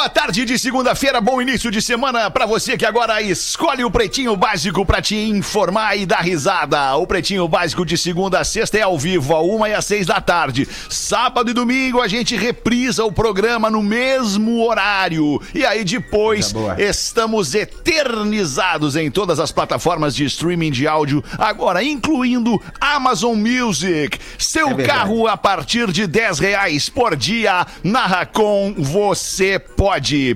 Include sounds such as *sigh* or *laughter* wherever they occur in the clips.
Boa tarde de segunda-feira, bom início de semana pra você que agora escolhe o Pretinho Básico pra te informar e dar risada. O Pretinho Básico de segunda a sexta é ao vivo, a uma e às seis da tarde. Sábado e domingo a gente reprisa o programa no mesmo horário. E aí depois estamos eternizados em todas as plataformas de streaming de áudio, agora incluindo Amazon Music. Seu carro a partir de 10 reais por dia na Racon você pode.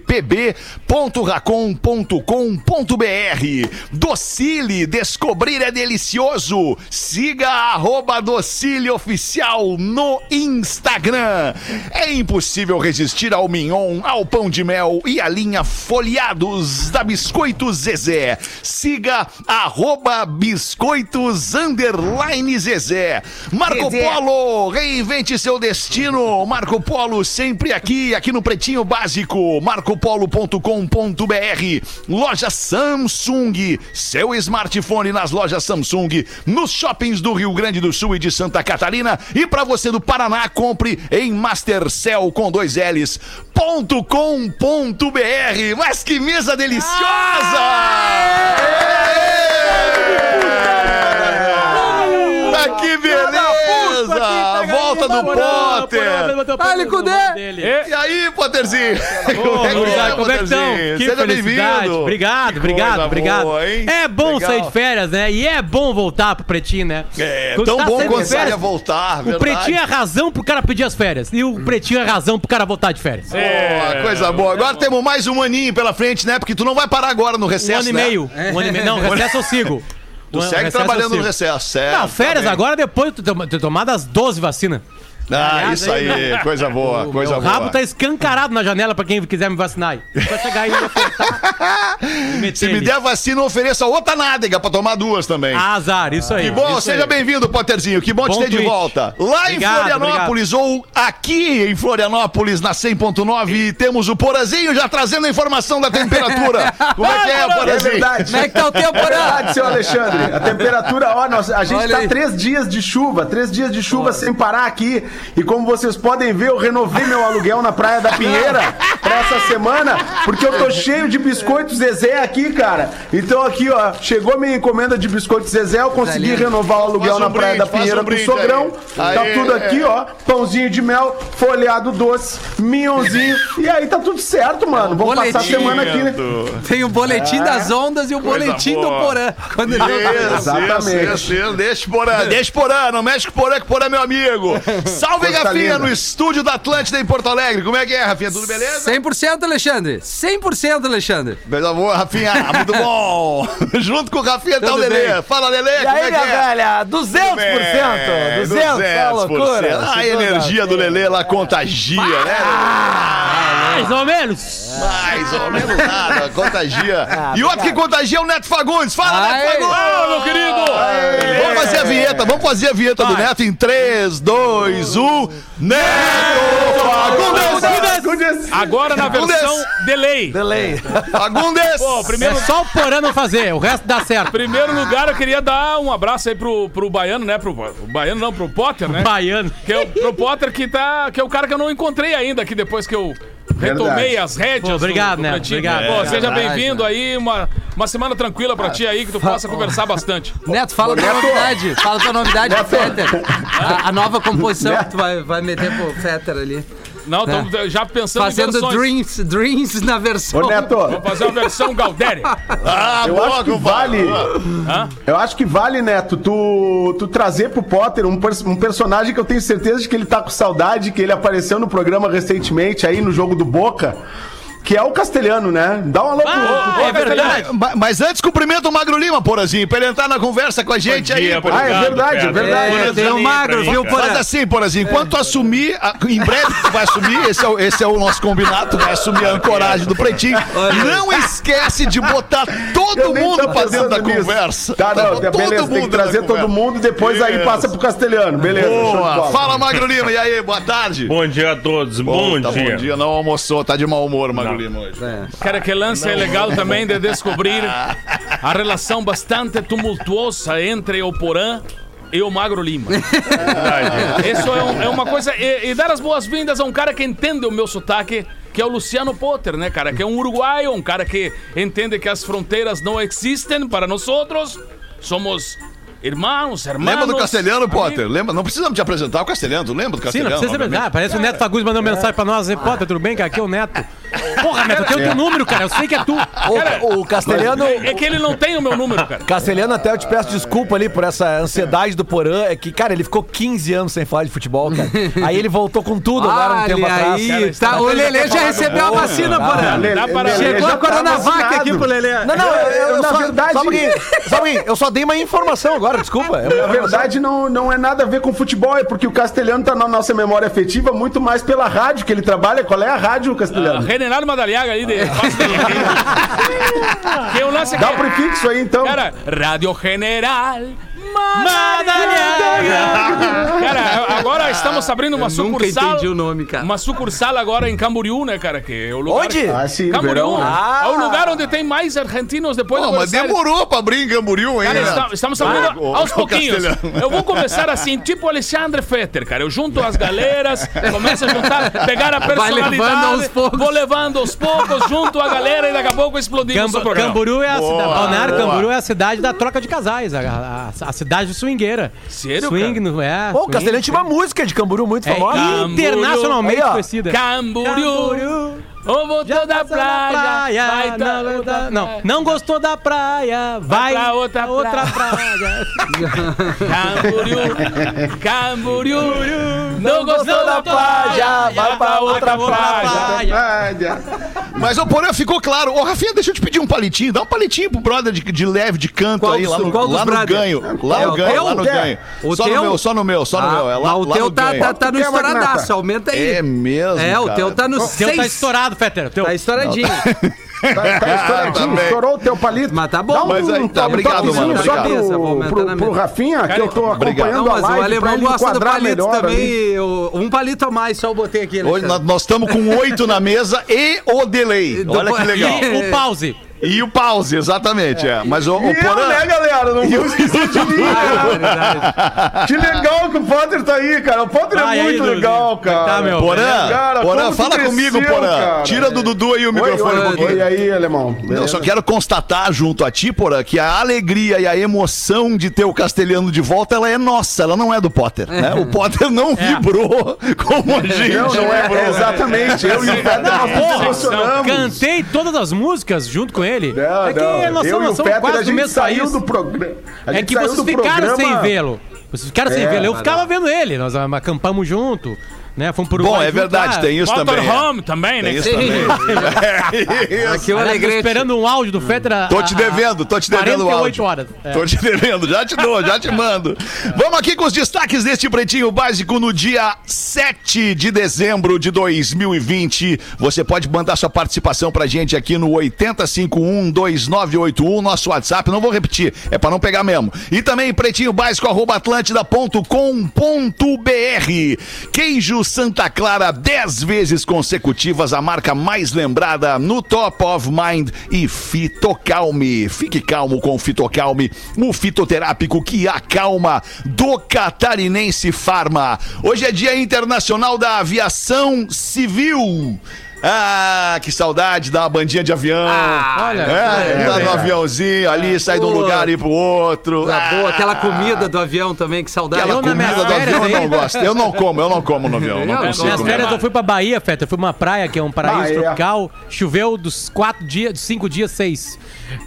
pb.racon.com.br Docile, descobrir é delicioso. Siga arroba Docile Oficial no Instagram. É impossível resistir ao mignon, ao pão de mel e à linha folheados da Biscoitos Zezé. Siga arroba Biscoitos underline Zezé. Marco Polo, reinvente seu destino. Marco Polo sempre aqui, aqui no Pretinho Básico. marcopolo.com.br. Loja Samsung. Seu smartphone nas lojas Samsung, nos shoppings do Rio Grande do Sul e de Santa Catarina. E para você do Paraná, compre em Mastercell com dois L's. Ponto com ponto BR. Mas que mesa deliciosa! Tá que beleza! Do Potter! Dale, Cudê! E aí, Potterzinho? É *laughs* como é que estão? Potterzinho? Que Seja felicidade. bem-vindo. Obrigado, Que obrigado, obrigado. É bom Legal. sair de férias, né? E é bom voltar pro Pretinho, né? É, tão tá bom quando sai férias, a voltar, O. Pretinho é razão pro cara pedir as férias. E o Pretinho é razão pro cara voltar de férias. Boa, coisa boa. Agora temos mais um aninho pela frente, né? Porque tu não vai parar agora no Um recesso, ano e né? meio. Um ano e meio. Não, recesso eu sigo. *laughs* Tu segue trabalhando no recesso, certo? Não, férias agora depois de ter tomado as 12 vacinas. Ah, Aliás, isso aí, aí, coisa boa, coisa o boa. rabo tá escancarado na janela pra quem quiser me vacinar aí. Só chegar aí e apertar. e Se me der vacina, ofereça outra nádega pra tomar duas também. Azar, isso aí. Que bom, seja bem-vindo, Potterzinho. Que bom, te Bom ter de tweet. volta. Lá Obrigado, em Florianópolis ou aqui em Florianópolis, na 100.9, temos o Porazinho já trazendo a informação da temperatura. Como é que é, É Porazinho? verdade. Como é que tá o tempo, É Porã? verdade, seu Alexandre. A temperatura, ó, nós, a gente Olha tá aí. três dias de chuva, três dias de chuva sem parar aqui. E como vocês podem ver, eu renovei meu aluguel na Praia da Pinheira pra essa semana, porque eu tô cheio de biscoitos Zezé aqui, cara. Então aqui, ó, chegou minha encomenda de biscoitos Zezé, eu consegui Zé renovar o aluguel um na Praia brinde, da Pinheira um com brinde sogrão. aí. Tá Aê. tudo aqui, ó, pãozinho de mel, folheado doce, minhãozinho. E aí tá tudo certo, mano. Vamos passar a boletim. semana aqui, né? Tem o boletim das ondas e o boletim do boa. Porã. Quando ele Isso, Exatamente. isso, isso, isso. Deixa porã, deixa porã, não mexe com porã, que porã é meu amigo. *laughs* Salve, Coisa Rafinha, linda. no estúdio da Atlântida em Porto Alegre. Como é que é, Rafinha? Tudo beleza? 100% Alexandre. 100% Alexandre. Coisa boa, Rafinha. *laughs* Muito bom. *laughs* Junto com o Rafinha tá o Lelê. bem. Fala, Lelê, E como aí, é que é? velha? 200%! É, 200%, é uma loucura. A energia do Lelê lá contagia, né? Mais ou menos. Mais ou menos nada, contagia. Ah, e outro que contagia é o Neto Fagundes. Fala, Ai. Neto Fagundes! meu querido! Vamos fazer a vinheta, vamos fazer a vinheta do Neto em 3, 2, 1. Neto Fagundes! Agora na Fagundes! versão delay. Delay. *laughs* Fagundes! Pô, primeiro, É só o Porã não fazer, o resto dá certo. primeiro lugar eu queria dar um abraço aí pro, pro Baiano, né? Pro, o Baiano não, pro Potter, né? Baiano. Que é o, pro Potter que tá. Que é o cara que eu não encontrei ainda aqui depois que eu retomei as rédeas. Pô, obrigado, do, do Neto, Pretinho. obrigado. Pô, É, seja bem-vindo aí, uma, uma semana tranquila pra ti aí, que tu possa conversar bastante. *laughs* Neto, fala tua novidade. Fala tua novidade pro Fetter. A, a nova composição que tu vai, vai meter pro Fetter ali. Não, estamos já pensando em Fazendo versões. Dreams, Dreams na versão. Ô, Neto, Vamos fazer uma versão Galdéria. *laughs* Ah, eu boa, acho que vale. Eu acho que vale, Neto, tu, tu trazer pro Potter um, pers- um personagem que eu tenho certeza de que ele tá com saudade, que ele apareceu no programa recentemente aí no jogo do Boca. Que é o castelhano, né? Dá um alô pro- Ah, pro- é verdade. Ma- Mas antes, cumprimenta o Magro Lima, Porazinho, pra ele entrar na conversa com a gente Bom aí. dia, Porã. Ah, é verdade, é verdade. É, tem o magro, viu, Faz Porã? assim, Porazinho, enquanto tu assumir, a- em breve tu vai assumir, esse é, o, esse é o nosso combinado, tu vai assumir a ancoragem do Pretinho. Não esquece de botar todo mundo pra dentro da nisso. conversa. Tá, não, Todo beleza, tem mundo que trazer todo mundo e depois aí Isso. passa pro castelhano. Beleza, Boa. Fala, Magro Lima, e aí, boa tarde. Bom dia a todos, bom, Tá dia. bom dia, não almoçou, tá de mau humor, Magro Lima hoje. Cara, que lance é legal também de descobrir a relação bastante tumultuosa entre o Porã e o Magro Lima. Isso é, um- é uma coisa. E, e dar as boas-vindas a um cara que entende o meu sotaque, que é o Luciano Potter, né, cara? Que é um uruguaio, um cara que entende que as fronteiras não existem para nós outros. Somos irmãos, irmãos. Lembra do Castelhano. Potter? Lembra? Não precisamos te apresentar o Castelhano, tu lembra do Sim, Castelhano? não precisa verdade. Parece o Neto Fagundes mandando mensagem pra nós. Potter, tudo bem, cara? Aqui é o Neto. Porra, Neto, eu tenho teu número, cara. Eu sei que é tu. O, o Castelhano. É, é que ele não tem o meu número, cara. Castelhano, até eu te peço desculpa ali por essa ansiedade do Porã. É que, cara, ele ficou 15 anos sem falar de futebol, cara. *laughs* Aí ele voltou com tudo agora um tempo Olha atrás. aí, tá, o Lelê já recebeu a vacina, Porã. Chegou a tá Coronavac aqui pro Lelê. Não, não, eu, eu Na só, verdade- Só um. Eu só dei uma informação agora, desculpa. Na verdade, não, não é nada a ver com futebol, é porque o castelhano tá na nossa memória afetiva muito mais pela rádio que ele trabalha. Qual é a rádio, castelhano? General Madaliaga aí de *laughs* Que é o lance Dá o prefixo aí, então. Cara, Rádio General Madaliaga. Cara, agora estamos abrindo uma Eu nunca sucursal. entendi o nome, cara. Uma sucursal agora em Camboriú, né, cara? Que é o lugar. Onde? Ah, sim, Camboriú. verão. É o lugar onde tem mais argentinos depois do mas demorou pra abrir em Camboriú, hein? Cara, está- estamos abrindo o- aos o pouquinhos. Castelhano. Eu vou começar assim, tipo Alexandre Fetter, cara. Eu junto as galeras, começo a juntar, pegar a Vai personalidade. levando aos poucos. Vou levando aos poucos, junto a galera e daqui a pouco explodimos o programa. Camburu é a Boa, cidade. Balneário boa. Camburu é a cidade da troca de casais. A, a- a cidade swingueira. Sério, Swing, cara? no- é. Pô, o swing. Castelhano tinha uma música de Camburu muito É famosa. internacionalmente Aí, ó. conhecida. Camboriú, o voltou da praia, vai não, pra não, outra não, praia. não gostou da praia, vai, pra outra pra outra praia. praia. *laughs* Camboriú, Camboriú, não gostou da praia, vai pra outra praia. Mas o Porã ficou claro. Ô, Rafinha, deixa eu te pedir um palitinho. Dá um palitinho pro brother de, de leve, de canto Qual aí, lá no, qual lá no ganho. Lá É no o ganho, teu? lá no ganho. O só teu? no meu, só no meu, só no Ah, meu. É lá, o lá teu no tá, ganho. tá, tá no Magnata? estouradaço, aumenta aí. É mesmo, É, o teu tá no O teu tá 6. Estourado, Fetter. o Teu. Tá estouradinho. Tá, tá *laughs* estouradinho, Também. estourou o teu palito. Mas tá bom. Dá um, Mas aí, tá, um obrigado, mano, Só obrigado. pro, pro, pro. Rafinha, que eu tô obrigado. acompanhando Não, a mas o live pra alemão gosta do palito melhor também. o- Um palito a mais, só eu botei aqui. Hoje nós estamos com oito na mesa e o delay. *laughs* Olha que legal. E o pause. E o pause, exatamente. É. Mas o, o E eu, Porã. né, galera? Não *laughs* vou esquecer de mim, cara. Que legal que o Potter tá aí, cara. O Potter Vai é aí, muito Dudu. legal, cara. Tá, meu. Porã, Cara, Porã, fala cresceu, comigo, Porã. cara. Tira do Dudu aí o Oi, microfone um pouquinho. oi aí, alemão. Eu só quero constatar junto a ti, Porã, que a alegria e a emoção de ter o castelhano de volta, ela é nossa, ela não é do Potter. Né? O Potter não vibrou *laughs* como a gente. Não, não é, é exatamente. Eu e o Peter, nós emocionamos. cantei todas as músicas junto com ele. Não, é que não. nós eu somos, e o nós Peter, a gente saiu do programa. É que vocês ficaram programa- sem vê-lo. Vocês ficaram sem É, vê-lo. Eu ficava vendo ele. Nós acampamos junto. Né? Fomos por Bom, é verdade, tem isso também. é. Motorhome também, né? Tem isso também. *laughs* É isso. Aqui tô Alegrete. esperando um áudio do Fetter. a- Tô te devendo, tô te devendo o 48 áudio. horas. É. Tô te devendo, já te dou, já te mando. Vamos aqui com os destaques deste Pretinho Básico no dia 7 de dezembro de 2020. Você pode mandar sua participação pra gente aqui no 80512981, nosso WhatsApp. Não vou repetir, é pra não pegar mesmo. E também pretinho básico arroba atlântida.com.br. Queijo Santa Clara, 10 vezes consecutivas, a marca mais lembrada no Top of Mind e Fitocalme. Fique calmo com o Fitocalme, o fitoterápico que acalma do Catarinense Farma. Hoje é Dia Internacional da Aviação Civil. Ah, que saudade da bandinha de avião. Olha, é, tá no aviãozinho ali, sai de um lugar e ir pro outro. Tá boa, Ah, aquela comida do avião também, que saudade. Aquela Eu, na comida do férias avião eu não gosto. Eu não como, eu não como no avião. Não Eu- consigo Minhas férias eu fui pra Bahia, Feta. Eu fui pra uma praia que é um paraíso Bahia. tropical. Choveu dos quatro dias, dos cinco dias, seis.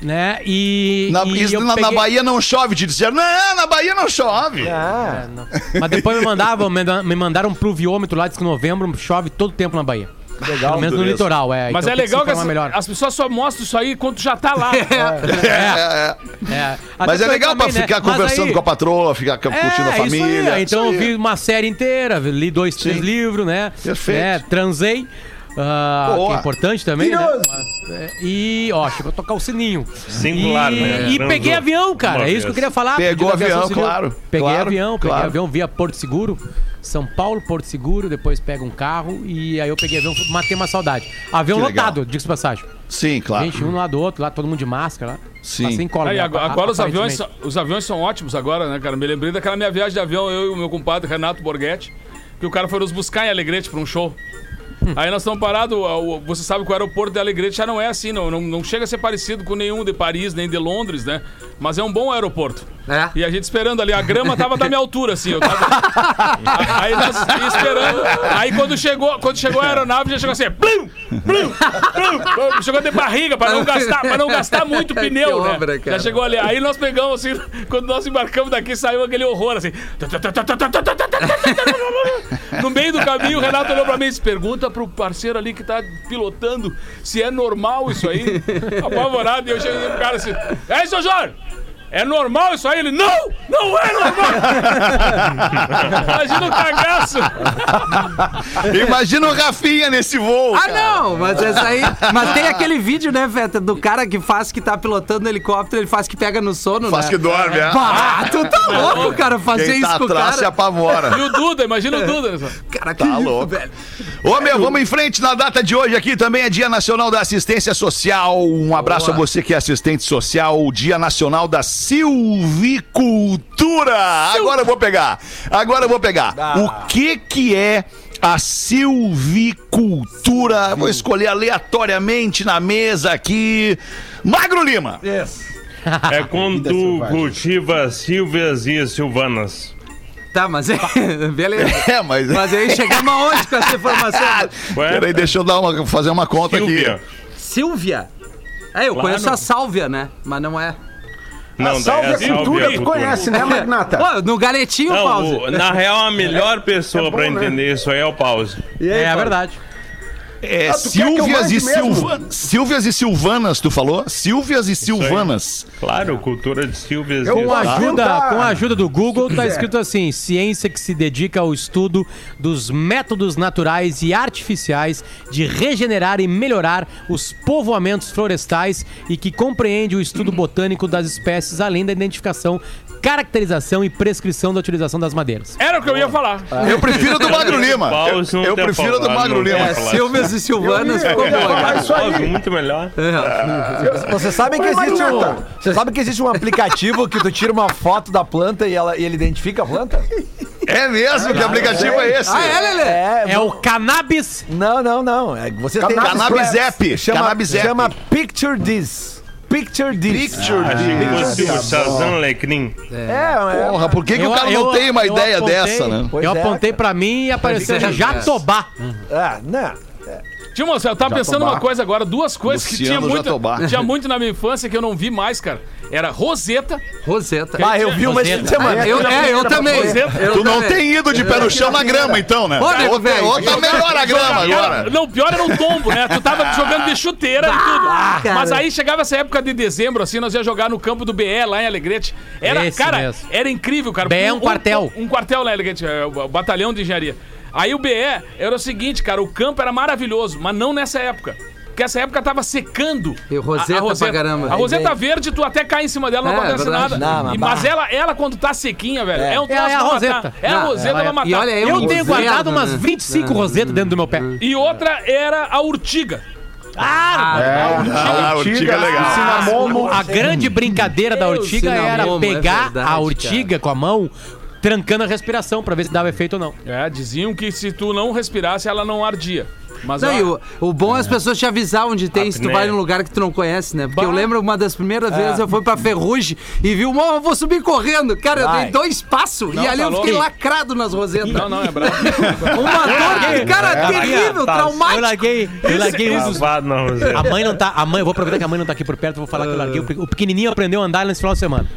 Né? E. Na, e isso eu na, na peguei- Bahia não chove, te disseram. Não, na Bahia não chove. É, não. Mas depois me mandavam, me da- me mandaram pro viômetro lá, diz que em novembro chove todo tempo na Bahia. Pelo menos no litoral, é. Mas Então é que legal que as, melhor. as pessoas só mostram isso aí quando já tá lá. *laughs* É, é. É. Mas Até é legal também, pra né? ficar Mas conversando aí- com a patroa, ficar curtindo a É, isso aí. família. Então eu Isso aí. vi uma série inteira, li dois, três Sim. livros, né? Perfeito. Né? Transei. Ah, que é importante também, né? Mas, é, e, ó, chegou a tocar o sininho. Singular, e, né? E peguei avião, cara. uma É isso que eu queria falar. Pegou avião, civil. claro, Peguei claro, avião, peguei claro. avião via Porto Seguro. São Paulo, Porto Seguro, depois pega um carro e aí eu peguei avião, matei uma saudade. Avião Que lotado, diga-se passagem. Sim, claro. Gente, um lado do outro, lá todo mundo de máscara. Lá. Sim. Passei em colo, Aí, né, agora agora os, aviões, os aviões são ótimos agora, né, cara? Me lembrei daquela minha viagem de avião, eu e o meu compadre Renato Borghetti, que o cara foi nos buscar em Alegrete pra um show. Aí nós estamos parados, você sabe que o aeroporto de Alegrete já não é assim, não, não, não chega a ser parecido com nenhum de Paris, nem de Londres, né? Mas é um bom aeroporto. É. E a gente esperando ali, a grama tava da minha altura, assim. Eu tava... *laughs* Aí nós esperando. Aí quando chegou, quando chegou a aeronave, já chegou assim, plum, plum, plum, chegou de barriga pra não gastar, pra não gastar muito *laughs* Que pneu, né? obra, cara. Já chegou ali. Aí nós pegamos assim, quando nós embarcamos daqui, saiu aquele horror assim. No meio do caminho, o Renato olhou pra mim e disse: pergunta pro parceiro ali que tá pilotando se é normal isso aí. *laughs* Apavorado, e eu cheguei pro cara assim: É isso, Jorge? É normal isso aí? Ele, não! Não é normal! *laughs* Imagina o cagaço! Imagina o Rafinha nesse voo. Ah, cara. não, mas essa aí. Mas tem aquele vídeo, né, Feta, do cara que faz que tá pilotando helicóptero, ele faz que pega no sono, Faz né? que dorme, é. Pá, tu tá louco, cara, fazer Quem tá isso com o atrás se cara. apavora. E o Duda, imagina o Duda. né? Cara, que Tá isso, louco. velho. Ô, meu, vamos em frente na data de hoje aqui. Também é Dia Nacional da Assistência Social. Um abraço a você que é assistente social. O Dia Nacional da Silvicultura. Agora eu vou pegar. Agora eu vou pegar. O que que é a silvicultura? Vou escolher aleatoriamente na mesa aqui. Magro Lima. É quando *laughs* tu cultiva sílvias e silvanas. Tá, mas é. *laughs* Beleza. É, mas... Mas aí chegamos aonde com essa informação? *laughs* Ué? Peraí, deixa eu dar uma, fazer uma conta Sílvia. aqui. Silvia. É, eu Claro. conheço a Sálvia, né? Mas não é. Não, Salve daí a é cultura, tu cultura. conhece, né, Magnata? Pô, no galetinho, Não, pause. o- na real, a melhor pessoa pra né? entender isso aí é o pause. E aí, É, Paulo? verdade. É, Ah, Silvias e mesmo? Silva... Silvias e Silvanas, tu falou? Silvias e Silvanas. Claro, cultura de sílvias Eu e ajuda, com a ajuda do Google, tá escrito assim: ciência que se dedica ao estudo dos métodos naturais e artificiais de regenerar e melhorar os povoamentos florestais e que compreende o estudo botânico das espécies, além da identificação, caracterização e prescrição da utilização das madeiras. Era o que eu ia falar. Eu prefiro do Magro *laughs* Lima. Eu, eu prefiro do Magro Lima. É, falar. Silvias e Silvanas Eu ficou eu falar cara. isso aí. Muito melhor. Você sabe que existe um, você sabe que existe um aplicativo que tu tira uma foto da planta e, ela, e ele identifica a planta? É mesmo? Que aplicativo é esse? Ah, é, Lelê? É, É o cannabis. não, não, não. É, você tem Cannabis App. chama, Cannabis App. chama Picture This. Picture This. Picture Achei que This. o Shazam Lecrim. É, é. Porra, por que, que o cara não tem uma eu ideia apontei- dessa, né? Eu é, apontei pra mim e apareceu é- Jatobá. Ah, não. Tio, moço, eu tava pensando uma coisa agora, duas coisas que tinha Luciano muito, tinha muito na minha infância que eu não vi mais, cara. Era Roseta. Roseta. Ah, eu vi uma esse semana. Eu, é, eu também. Eu Tu não tem ido de pé no chão na grama, então, né? Ô, nego, Outra, velho. outra melhor a grama agora. não, pior era o tombo, né? Tu tava jogando de chuteira e tudo. cara. Mas aí chegava essa época de dezembro, assim, nós ia jogar no campo do BE lá em Alegrete. Era, Esse cara, mesmo. era incrível, cara. BE é um quartel. Um, quartel lá em Alegrete, é, o batalhão de engenharia. Aí o BE era o seguinte, cara, o campo era maravilhoso, mas não nessa época. Porque essa época tava secando. E roseta pra caramba. A roseta verde, tu até cai em cima dela, não É, acontece verdade. nada. Não, mas E- mas ela, ela, quando tá sequinha, velho, é, um É, troço é a pra matar. roseta. É a Não, roseta ela é- pra matar. E olha, é Eu um tenho guardado umas né? 25 rosetas dentro do meu pé. E outra era a urtiga. Ah, Ah, a urtiga é legal. Cinamomo. A grande brincadeira da urtiga era é pegar a urtiga com a mão, trancando a respiração pra ver se dava efeito ou não. É, diziam que se tu não respirasse, ela não ardia. Mas Não, ó, e o, o bom é as pessoas te avisar onde tem, se tu vai num lugar que tu não conhece, né? Porque eu Bah. lembro uma das primeiras vezes eu fui pra Ferrugem e vi uma, eu vou subir correndo. Cara, eu Vai. dei dois passos Não, e ali tá eu fiquei louco. lacrado nas rosetas. Não, não, é brabo. *laughs* Uma dor, cara, terrível, tá. Eu traumático. larguei, eu larguei um dos. Roseta. A mãe não tá. A mãe, eu vou aproveitar que a mãe não tá aqui por perto, eu vou falar que eu larguei. O pequenininho aprendeu a andar nesse final de semana.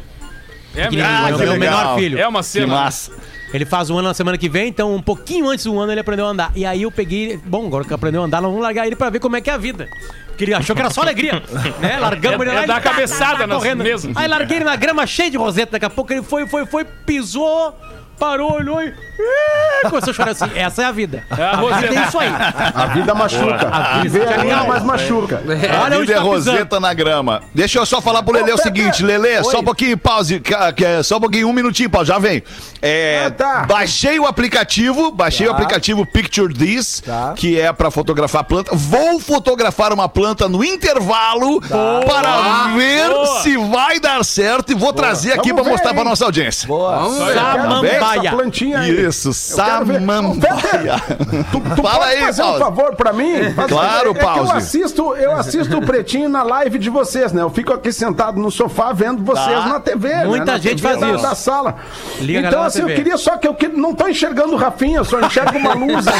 É, mesmo. é o que meu menor filho. é uma Que cena. massa. Ele faz um ano na semana que vem, então um pouquinho antes do ano ele aprendeu a andar. E aí eu peguei, bom, agora que aprendeu a andar, nós vamos largar ele pra ver como é que é a vida. Porque ele achou que era só alegria, né? *laughs* Largamos É- ele lá é e dar tá, tá, cabeçada tá, correndo. mesas. Aí larguei ele na grama cheia de roseta, daqui a pouco ele foi, foi, foi, pisou, parou, olhou e Ih, começou a chorar assim. Essa é a vida. É a a vida roseta. é isso aí. A vida machuca. A vida é ainda legal. mais machuca. A Olha onde vida é tá pisando. roseta na grama. Deixa eu só falar pro Lelê o seguinte, Lelê, só um pouquinho, pause, que- só um pouquinho, um minutinho, pause, já vem. É, Ah, tá. Baixei o aplicativo, baixei o aplicativo Picture This, Tá. que é pra fotografar planta. Vou fotografar uma planta no intervalo para ver Boa. se vai dar certo e vou trazer aqui Vamos pra ver, mostrar pra hein? nossa audiência. Boa. Eu ver essa Samambaia. plantinha aí. Isso, samambaia. Tu Fala pode aí, fazer um Pause. favor pra mim? Faz- Claro, é Pause. Eu assisto, eu assisto o Pretinho na live de vocês, né? Eu fico aqui sentado no sofá vendo vocês Tá. na TV, né? Muita Na gente TV faz da, isso. da sala. Liga então, assim, eu TV. queria só que eu que- não tô enxergando o Rafinha, eu só enxergo uma luz aqui.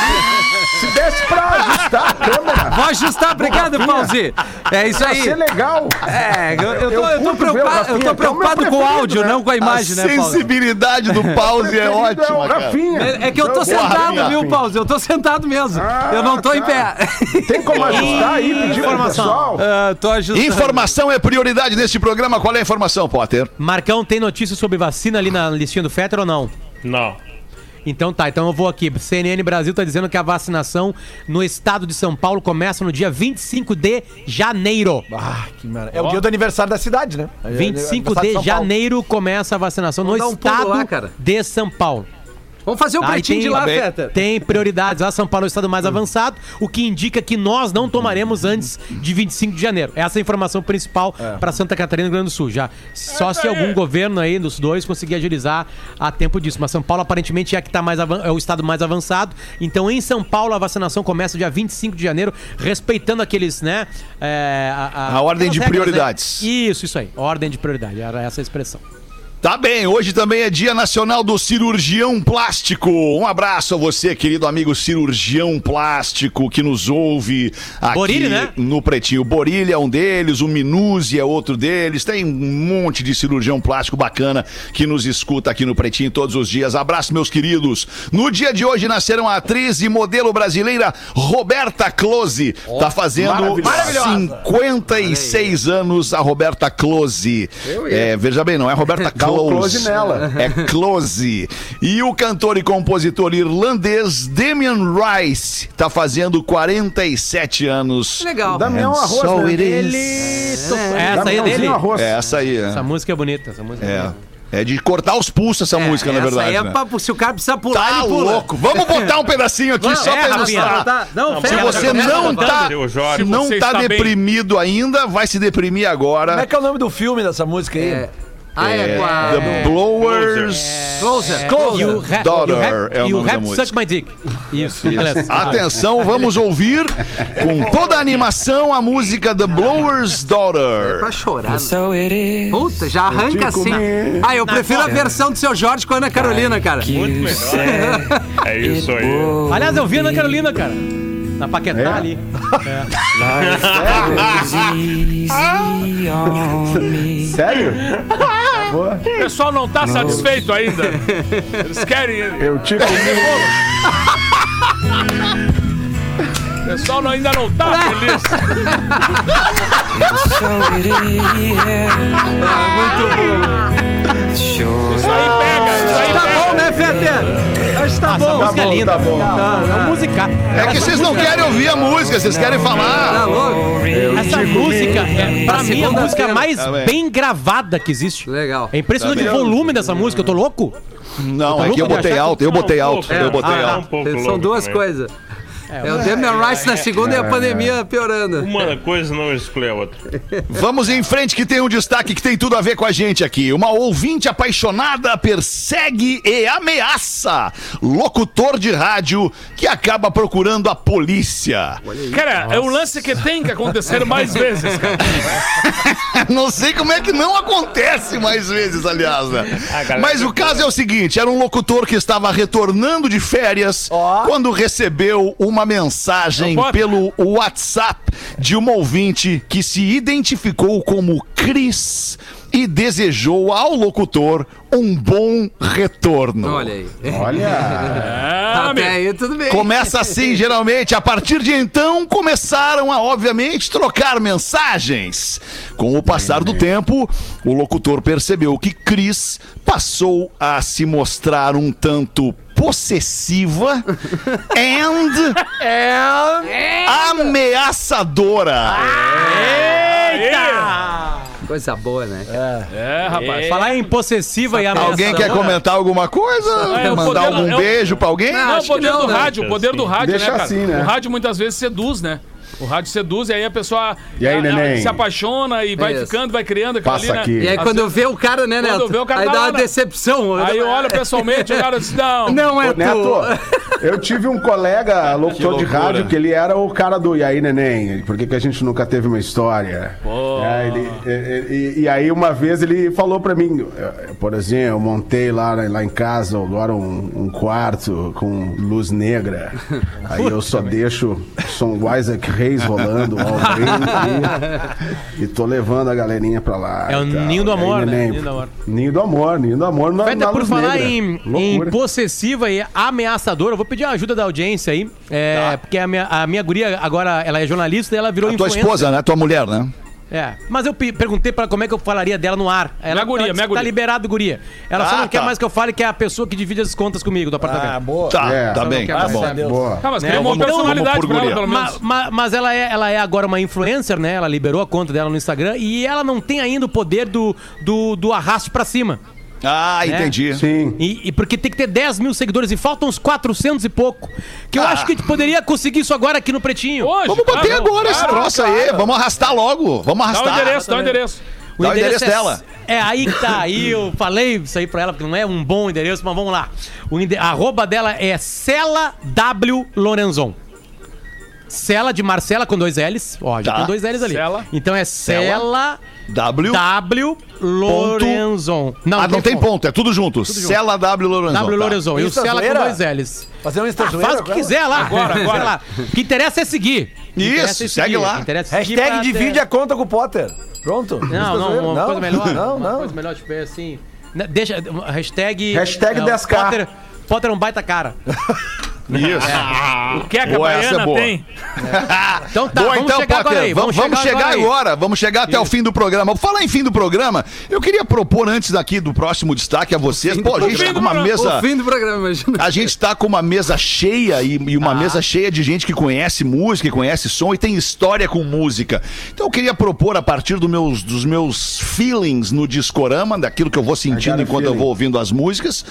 Se desse pra ajustar a câmera, Vou ajustar, obrigado, Pause. É isso aí. ser legal. É, eu, eu tô, Eu eu tô preocupado, eu tô é preocupado com o áudio, né? não com a imagem, a né, Paulo? sensibilidade do pause é Preferido o ótima, cara. Rafinha. É, é que eu tô sentado, viu, Pause? Eu tô sentado mesmo. Ah, eu não tô em tá. pé. Tem como ajustar aí, pedir Informação. Ah, tô ajustando. Informação é prioridade neste programa. Qual é a informação, Potter? Marcão, tem notícia sobre vacina ali na listinha do Fetter ou não? Não. Então tá, então eu vou aqui. CNN Brasil tá dizendo que a vacinação no estado de São Paulo começa no dia 25 de janeiro. Ah, que maravilha. É o dia do aniversário da cidade, né? É 25 aniversário de São Paulo. janeiro começa a vacinação no Vamos um pulo estado lá, cara. de São Paulo. Vamos fazer o Tá, pretinho de lá. Feta. Tem prioridades. Lá São Paulo é o estado mais avançado, o que indica que nós não tomaremos antes de 25 de janeiro. Essa é a informação principal para Santa Catarina e Rio Grande do Sul. Já só se algum governo aí dos dois conseguir agilizar a tempo disso. Mas São Paulo aparentemente é que tá mais é o estado mais avançado. Então em São Paulo a vacinação começa dia 25 de janeiro, respeitando aqueles, né? é, A ordem de aquelas prioridades. né? Isso, isso aí. Ordem de prioridade. Era essa a expressão. Tá bem, hoje também é Dia Nacional do Cirurgião Plástico. Um abraço a você, querido amigo cirurgião plástico que nos ouve aqui Borilho, né? no Pretinho. Borilho é um deles, o Minuzi é outro deles. Tem um monte de cirurgião plástico bacana que nos escuta aqui no Pretinho todos os dias. Abraço, meus queridos. No dia de hoje nasceram a atriz e modelo brasileira Roberta Close. tá fazendo maravilhosa. 56 anos a Roberta Close. É, veja bem, não é Roberta Close. *laughs* close nela. É Close. E o cantor e compositor irlandês Damian Rice tá fazendo 47 anos. Legal. Damião Arroz, so né? it is. Essa aí é dele. Arroz. É essa aí, Essa é. música é bonita. Essa música é, É. bonita. É de cortar os pulsos essa música, na essa verdade. aí é né? pra, se o cara precisar pular, Tá ele pula. louco. Vamos botar um pedacinho aqui só é, pra ilustrar. Tá, não, Se você não tá, se não você tá está bem. deprimido ainda, vai se deprimir agora. Como é que é o nome do filme dessa música aí? É. Ah, é, com a... The Blowers. Closer. You ha- Daughter you have, é o you nome da have música. suck my dick. Isso, beleza. Atenção, vamos ouvir com toda a animação a música The Blower's Daughter. Pra chorar. né? Puta, já arranca assim. comer. Ah, eu prefiro a versão do seu Jorge com a Ana Carolina, cara. Muito melhor. É isso aí. Aliás, eu vi a Ana Carolina, cara. Na Paquetá ali. *laughs* Sério? O pessoal não tá satisfeito ainda. Eles querem. Eu te comi. O pessoal ainda não tá feliz. Isso aí pega, isso aí Tá pega. Bom, né, Fete? Acho que tá bom. música é bom, linda. tá bom. É um musical. É que vocês não querem ouvir a música, vocês querem Tá falar. louco? Essa música é, pra mim, a segunda-feira. música mais Tá bem. bem gravada que existe. Legal. É impressionante Tá o volume dessa música. Eu tô louco? Não, é louco que eu botei alto, eu botei alto, eu botei Ah, alto. pouco São duas coisas. É o Damian Rice na segunda e a pandemia piorando. Uma coisa não exclui a outra. *laughs* Vamos em frente que tem um destaque que tem tudo a ver com a gente aqui. Uma ouvinte apaixonada persegue e ameaça locutor de rádio que acaba procurando a polícia. Cara, é um lance que tem que acontecer mais *laughs* vezes, cara. *laughs* Não sei como é que não acontece mais vezes, aliás, né? Ah, Mas o caso é o seguinte: era um locutor que estava retornando de férias Ó. quando recebeu uma mensagem Não pode. pelo WhatsApp de uma ouvinte que se identificou como Cris e desejou ao locutor um bom retorno. Olha aí. Olha. *laughs* É, Até aí tudo bem. Começa assim, geralmente. A partir de então, começaram a, obviamente, trocar mensagens. Com o passar do tempo, o locutor percebeu que Cris passou a se mostrar um tanto possessiva and ameaçadora. Coisa boa, né? É, rapaz. Falar em possessiva e ameaçadora. Alguém quer comentar alguma coisa? É, Mandar poder- algum é beijo pra alguém? Não, Não, o poder não, do né? rádio, o poder do rádio, Deixa né, cara? assim, né? O rádio muitas vezes seduz, né? O rádio seduz e aí a pessoa E aí, a- a- se apaixona e vai Isso. ficando, vai criando aquilo Passa ali, né? aqui. E aí quando eu ver o cara, né, Quando Neto? eu ver o cara aí dá uma né? decepção. Aí eu olho pessoalmente, o cara diz, não. Não é Ô, Neto, tu. eu tive um colega locutor de rádio que ele era o cara do E aí, neném? Por que, que a gente nunca teve uma história? Pô. É, ele- e, e- e aí, uma vez, ele falou pra mim, por exemplo, eu montei lá, lá em casa agora um, um quarto com luz negra. Aí eu só deixo som Isaac Rolando, *laughs* e, e tô levando a galerinha pra lá. É o ninho do E aí, amor, né? Ninho do amor. Ninho do amor, ninho do amor na, Feta, na por falar em, em possessiva e ameaçadora, eu vou pedir a ajuda da audiência aí. É, Porque a minha, a minha guria agora, ela é jornalista e ela virou A tua influencer. esposa, né? Tua mulher, né? É, mas eu pe- perguntei pra como é que eu falaria dela no ar. Ela, Minha guria, ela disse minha que Tá guria. liberado, guria. Ela só Ah, não quer tá. mais que eu fale que é a pessoa que divide as contas comigo do apartamento. Ah, boa. Tá, É. tá Só bem, não quer tá bom. Boa. Ah, mas Né? cria uma Vamos- personalidade vamos por pra ela, guria. pelo menos. ma- mas ela é, ela é agora uma influencer, né? Ela liberou a conta dela no Instagram e ela não tem ainda o poder do, do, do arraste pra cima. Ah, Né? entendi. Sim. E, e porque tem que ter 10 mil seguidores e faltam uns 400 e pouco. Que eu Ah. acho que a gente poderia conseguir isso agora aqui no Pretinho. Hoje, Vamos bater claro, agora esse claro, troço claro. aí. Vamos arrastar logo. Vamos Dá o arrastar. endereço, dá o endereço. Dá o endereço é, dela. É aí que tá. Aí eu falei isso aí pra ela, porque não é um bom endereço, mas vamos lá. O ende- a arroba dela é Cela W Lorenzon. Cela de Marcela com dois L's. Ó, já Tá. tem dois L's ali. Cela. Então é Cela W. W Lorenzon. ah, não tem ponto, é tudo junto. Cela W Lorenzon. W tá. Lorenzon. E o Insta Cela com dois L's. Fazer um Insta Ah, zoeira faz o que quiser lá. Agora, *laughs* agora. Lá. O que interessa é seguir. Isso, é segue seguir. lá. Interessa é Hashtag divide ter- a conta com o Potter. Pronto. Não, *laughs* não, uma coisa melhor. Não, uma não. coisa melhor, tipo, é assim. né, Deixa. Hashtag. Hashtag é, o 10K. Potter, Potter é um baita cara. *laughs* Isso. O que a Boa, essa é Baiana boa. tem? Então tá, Boa, vamos então, chegar Potter, agora aí. vamos, vamos chegar aí. agora, vamos chegar até o fim do programa. Falar em fim do programa, eu queria propor antes daqui do próximo destaque a vocês. Pô, a gente tá com uma programa. mesa. O fim do programa, imagina. A gente tá com uma mesa cheia e, e uma mesa cheia de gente que conhece música, que conhece som e tem história com música. Então eu queria propor a partir do meus, dos meus feelings no discorama, daquilo que eu vou sentindo enquanto eu feeling. vou ouvindo as músicas.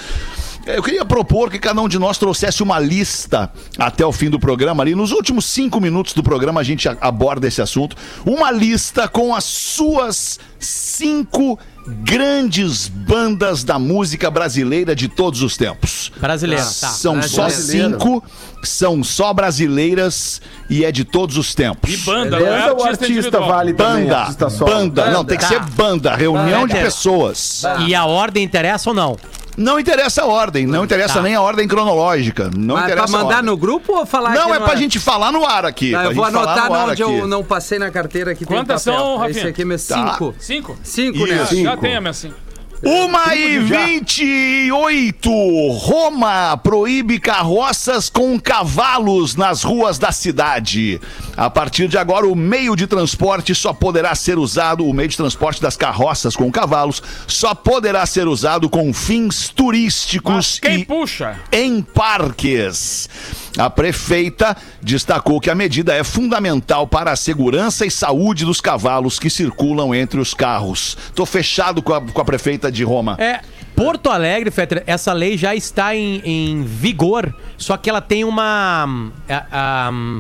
Eu queria propor que cada um de nós trouxesse uma lista até o fim do programa ali. Nos últimos cinco minutos do programa a gente aborda esse assunto. Uma lista com as suas cinco grandes bandas da música brasileira de todos os tempos. Brasileiro, tá. São só Brasileiro. cinco, são só brasileiras e é de todos os tempos. E banda, não é Beleza, o artista, artista individual. vale também, Banda, artista solo. banda, não, tem que Tá. ser banda, reunião de Banda. pessoas. E a ordem interessa ou não? Não interessa a ordem, não interessa Tá. nem a ordem cronológica, não Mas pra interessa a mandar ordem. no grupo ou falar Não, aqui é no pra ar? gente falar no ar aqui. Tá, pra eu vou anotar no onde aqui. eu não passei na carteira aqui. Quantas tem papel. são, Esse Rafinha? aqui é meu Tá. cinco. Cinco? Cinco, né? Isso. Já Cinco. tem a minha cinco. Uma e vinte e oito. Roma proíbe carroças com cavalos nas ruas da cidade. A partir de agora, o meio de transporte só poderá ser usado, o meio de transporte das carroças com cavalos só poderá ser usado com fins turísticos Mas quem e puxa? em parques. A prefeita destacou que a medida é fundamental para a segurança e saúde dos cavalos que circulam entre os carros. Tô fechado com a, com a prefeita de Roma. É. Porto Alegre, Fetter, essa lei já está em, em vigor, só que ela tem uma. é,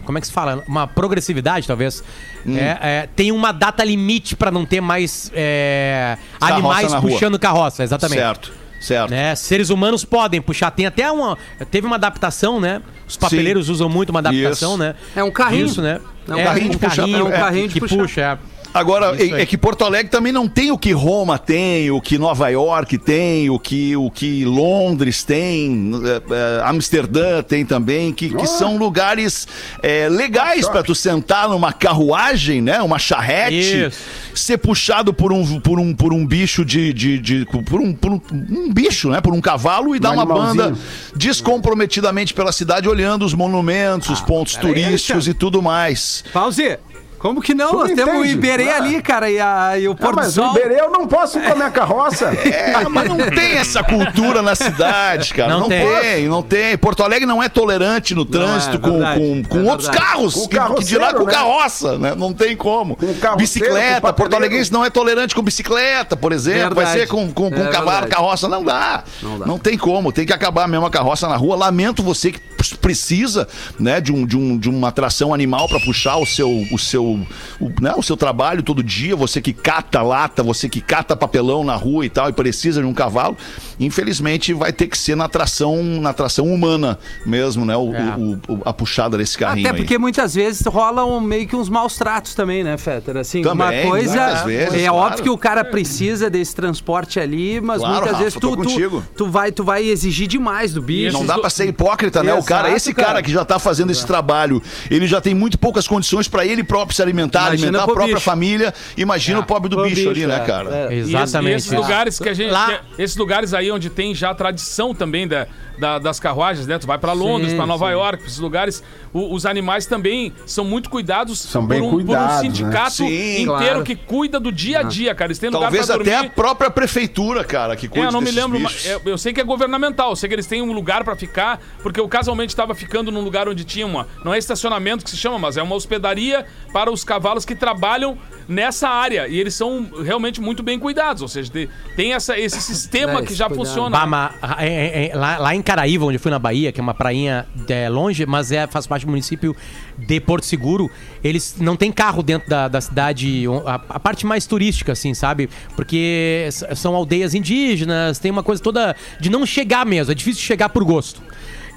como é que se fala? Uma progressividade, talvez. Hum. É, é, tem uma data limite para não ter mais é, animais na rua. puxando carroça, exatamente. Certo, certo. né? Seres humanos podem puxar. Tem até uma. Teve uma adaptação, né? Os papeleiros usam muito uma adaptação, Isso. né? É um carrinho. Isso, né? É um carrinho de puxar, é um carrinho de que puxar. Agora, é, é que Porto Alegre também não tem o que Roma tem, o que Nova York tem, o que, o que Londres tem, é, é, Amsterdã tem também, que, que são lugares é, legais para tu sentar numa carruagem, né? Uma charrete, Isso. ser puxado por um, por um, por um bicho de. de, de- por, um, por um, um bicho, né? Por um cavalo e dar uma banda descomprometidamente pela cidade, olhando os monumentos, Ah, os pontos turísticos e tudo mais. Pause. Como que não? Tu Nós temos o? Iberê Ah. ali, cara, e, a, e o Ah, Porto do mas o Sol. Iberê eu não posso ir com a minha carroça. *laughs* É, mas não tem essa cultura na cidade, cara. Não, Não tem. tem. não tem. Porto Alegre não é tolerante no trânsito com, verdade, com, com é outros verdade. carros. Com que, que dirá carroceiro, com né? carroça, né? Não tem como. Com bicicleta. com Porto. Alegrense não é tolerante com bicicleta, por exemplo. Vai Verdade. ser com, com, com É cavalo, verdade. carroça. Não dá. não tem como. Tem que acabar mesmo a carroça na rua. Lamento você que precisa né, de, um, de, um, de uma atração animal para puxar o seu, o, seu, o, né, o seu trabalho todo dia. Você que cata lata, você que cata papelão na rua e tal e precisa de um cavalo. Infelizmente vai ter que ser na atração, na atração humana mesmo, né? O, É. o- o- a puxada desse carrinho Até porque aí. muitas vezes rolam meio que uns maus tratos também, né, Fetter? Assim, Também, uma coisa. vezes, é claro. óbvio que o cara precisa desse transporte ali, mas Claro, muitas Rafa, vezes tu, tu, tu vai, tu vai exigir demais do bicho. Não dá pra ser hipócrita, né? o cara, Exato, esse cara, cara. que já tá fazendo esse trabalho, ele já tem muito poucas condições pra ele próprio se alimentar, Imagina alimentar a própria bicho. família. Imagina o pobre do Pro bicho, ali, bicho, né, é, cara? é. Exatamente. E esses lugares que a gente. Lá- que- esses lugares aí onde tem já a tradição também da, da- das carruagens, né? Tu vai pra Londres, Sim, pra Nova sim. York, esses lugares, o- os animais também são muito cuidados São por, bem um, cuidados, por um né? sindicato Sim, inteiro claro. que cuida do dia a dia, cara. Eles têm lugar Talvez pra até a própria prefeitura, cara, que cuida É, eu não me lembro, mas eu, eu sei que é governamental, eu sei que eles têm um lugar pra ficar, porque eu casualmente estava ficando num lugar onde tinha uma, não é estacionamento que se chama, mas é uma hospedaria para os cavalos que trabalham nessa área e eles são realmente muito bem cuidados, ou seja, tem, essa, esse sistema que já cuidado. funciona. Bah, mas, é, é, é, lá, lá em Caraíva, onde eu fui na Bahia, que é uma prainha é, longe, mas é, faz parte do município de Porto Seguro, eles não tem carro dentro da, da cidade, a, a parte mais turística, assim, sabe? Porque são aldeias indígenas, tem uma coisa toda de não chegar mesmo, é difícil chegar por gosto.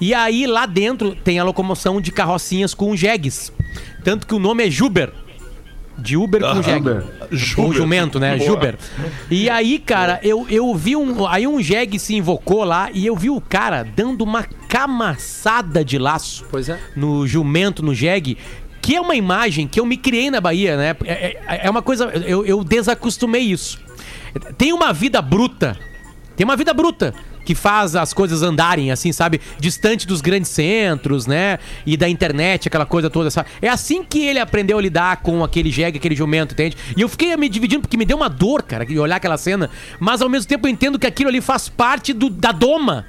E aí lá dentro tem a locomoção de carrocinhas com jegues. Tanto que o nome é Juber. De Uber com jegue. Uber. Com jumento, né? Juber. E aí, cara, eu, eu vi um. Aí um jegue se invocou lá e eu vi o cara dando uma camaçada de laço Pois é. no jumento, no jegue. Que é uma imagem que eu me criei na Bahia, né? É, é- é uma coisa. Eu, eu desacostumei isso. Tem uma vida bruta. Tem uma vida bruta. Que faz as coisas andarem, assim, sabe? Distante dos grandes centros, né? E da internet, aquela coisa toda. Sabe? É assim que ele aprendeu a lidar com aquele jegue, aquele jumento, entende? E eu fiquei me dividindo porque me deu uma dor, cara, de olhar aquela cena. Mas ao mesmo tempo eu entendo que aquilo ali faz parte do, da doma.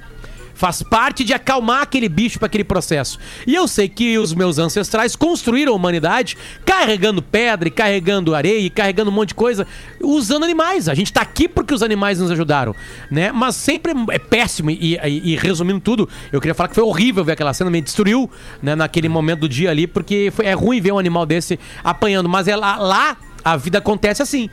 Faz parte de acalmar aquele bicho para aquele processo. E eu sei que os meus ancestrais construíram a humanidade carregando pedra, e carregando areia, e carregando um monte de coisa, usando animais. A gente tá aqui porque os animais nos ajudaram, né? Mas sempre é péssimo. E, e- e resumindo tudo, eu queria falar que foi horrível ver aquela cena, me destruiu, né, naquele momento do dia ali, porque foi- é ruim ver um animal desse apanhando. Mas é lá, lá a vida acontece assim.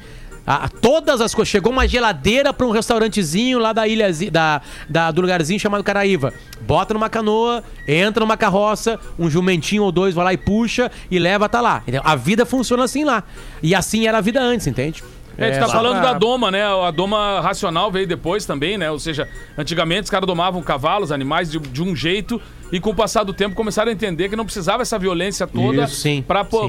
A- a- todas as coisas. Chegou uma geladeira pra um restaurantezinho lá da ilha da, da- do lugarzinho chamado Caraíva. Bota numa canoa, entra numa carroça, um jumentinho ou dois vai lá e puxa e leva tá lá. Entendeu? A vida funciona assim lá. E assim era a vida antes, entende? É, a gente tá só falando pra- da doma, né? A doma racional veio depois também, né? Ou seja, antigamente os caras domavam cavalos, animais de, de um jeito e com o passar do tempo começaram a entender que não precisava essa violência toda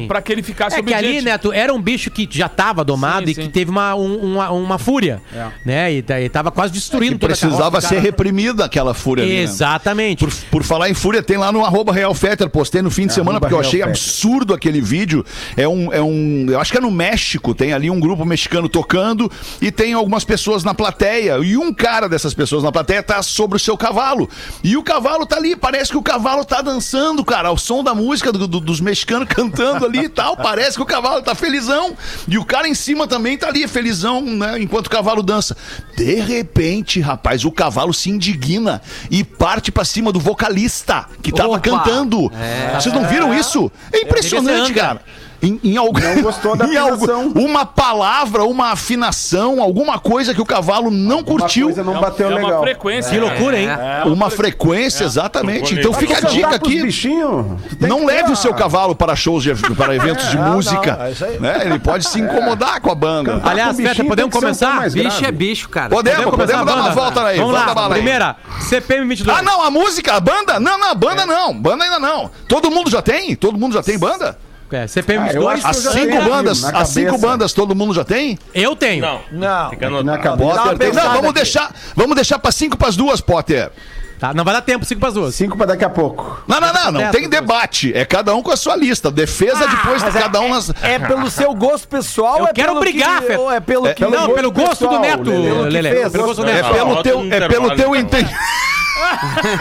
pra que ele ficasse É que ali, obediente. Neto, era um bicho que já tava domado Sim, e que sim. teve uma, um- uma, uma fúria, né? E, da- e tava quase destruindo Que toda carroça precisava ser cara. reprimida aquela fúria ali, né? Exatamente. Por, por falar em fúria, tem lá no arroba Real Fetter, postei no fim de semana, porque eu achei Fetter. absurdo aquele vídeo. É um, é um. Eu acho que é no México, tem ali um grupo mexicano tocando e tem algumas pessoas na plateia. E um cara dessas pessoas na plateia tá sobre o seu cavalo. E o cavalo tá ali, parece que o cavalo tá dançando, cara, ao som da música do- do- dos mexicanos cantando ali e tal. Parece que o cavalo tá felizão. E o cara em cima também tá ali, felizão, né? Enquanto o cavalo dança. De repente, rapaz, o cavalo se indigna e parte pra cima do vocalista que tava Opa! cantando. Vocês não viram isso? É impressionante, cara. Em, em algum, Não gostou da *laughs* uma palavra, uma afinação, alguma coisa que o cavalo não Uma curtiu. coisa não bateu é uma legal. frequência. Que loucura, hein? É Uma frequência, exatamente. Tô Então fica a dica aqui. bichinhos, tem Não leve o seu cavalo para shows, de, para *laughs* eventos de música. não, é isso aí. né? Ele pode se incomodar com a banda. Cantar Aliás, com bichinho Feta, podemos um começar? Bicho é bicho, cara. Podemos, podemos a dar uma volta aí. Vamos lá, primeira, CPM 22. Ah, não, a música, a banda? Não, não, a banda não. Banda ainda não. Todo mundo já tem? Todo mundo já tem banda? É, CPM Ah, eu 22. acho As cinco bandas, na as cinco bandas todo mundo já tem? Eu tenho. Não, Não. fica Na cabeça. Uma Potter, pensada não, vamos aqui. deixar, vamos deixar para cinco para as duas, Potter. Tá, não vai dar tempo, 5 para as duas. Cinco pra daqui a pouco. Não, não, não, não Dessa, tem debate. É cada um com a sua lista. Defesa depois de é- cada um nas. É pelo seu gosto pessoal Eu ou é quero pelo brigar, que, é pelo É, que... não, pelo gosto do Neto, Lelê. fez, Pelo gosto do É Neto. Não, pelo teu, é pelo teu entendimento.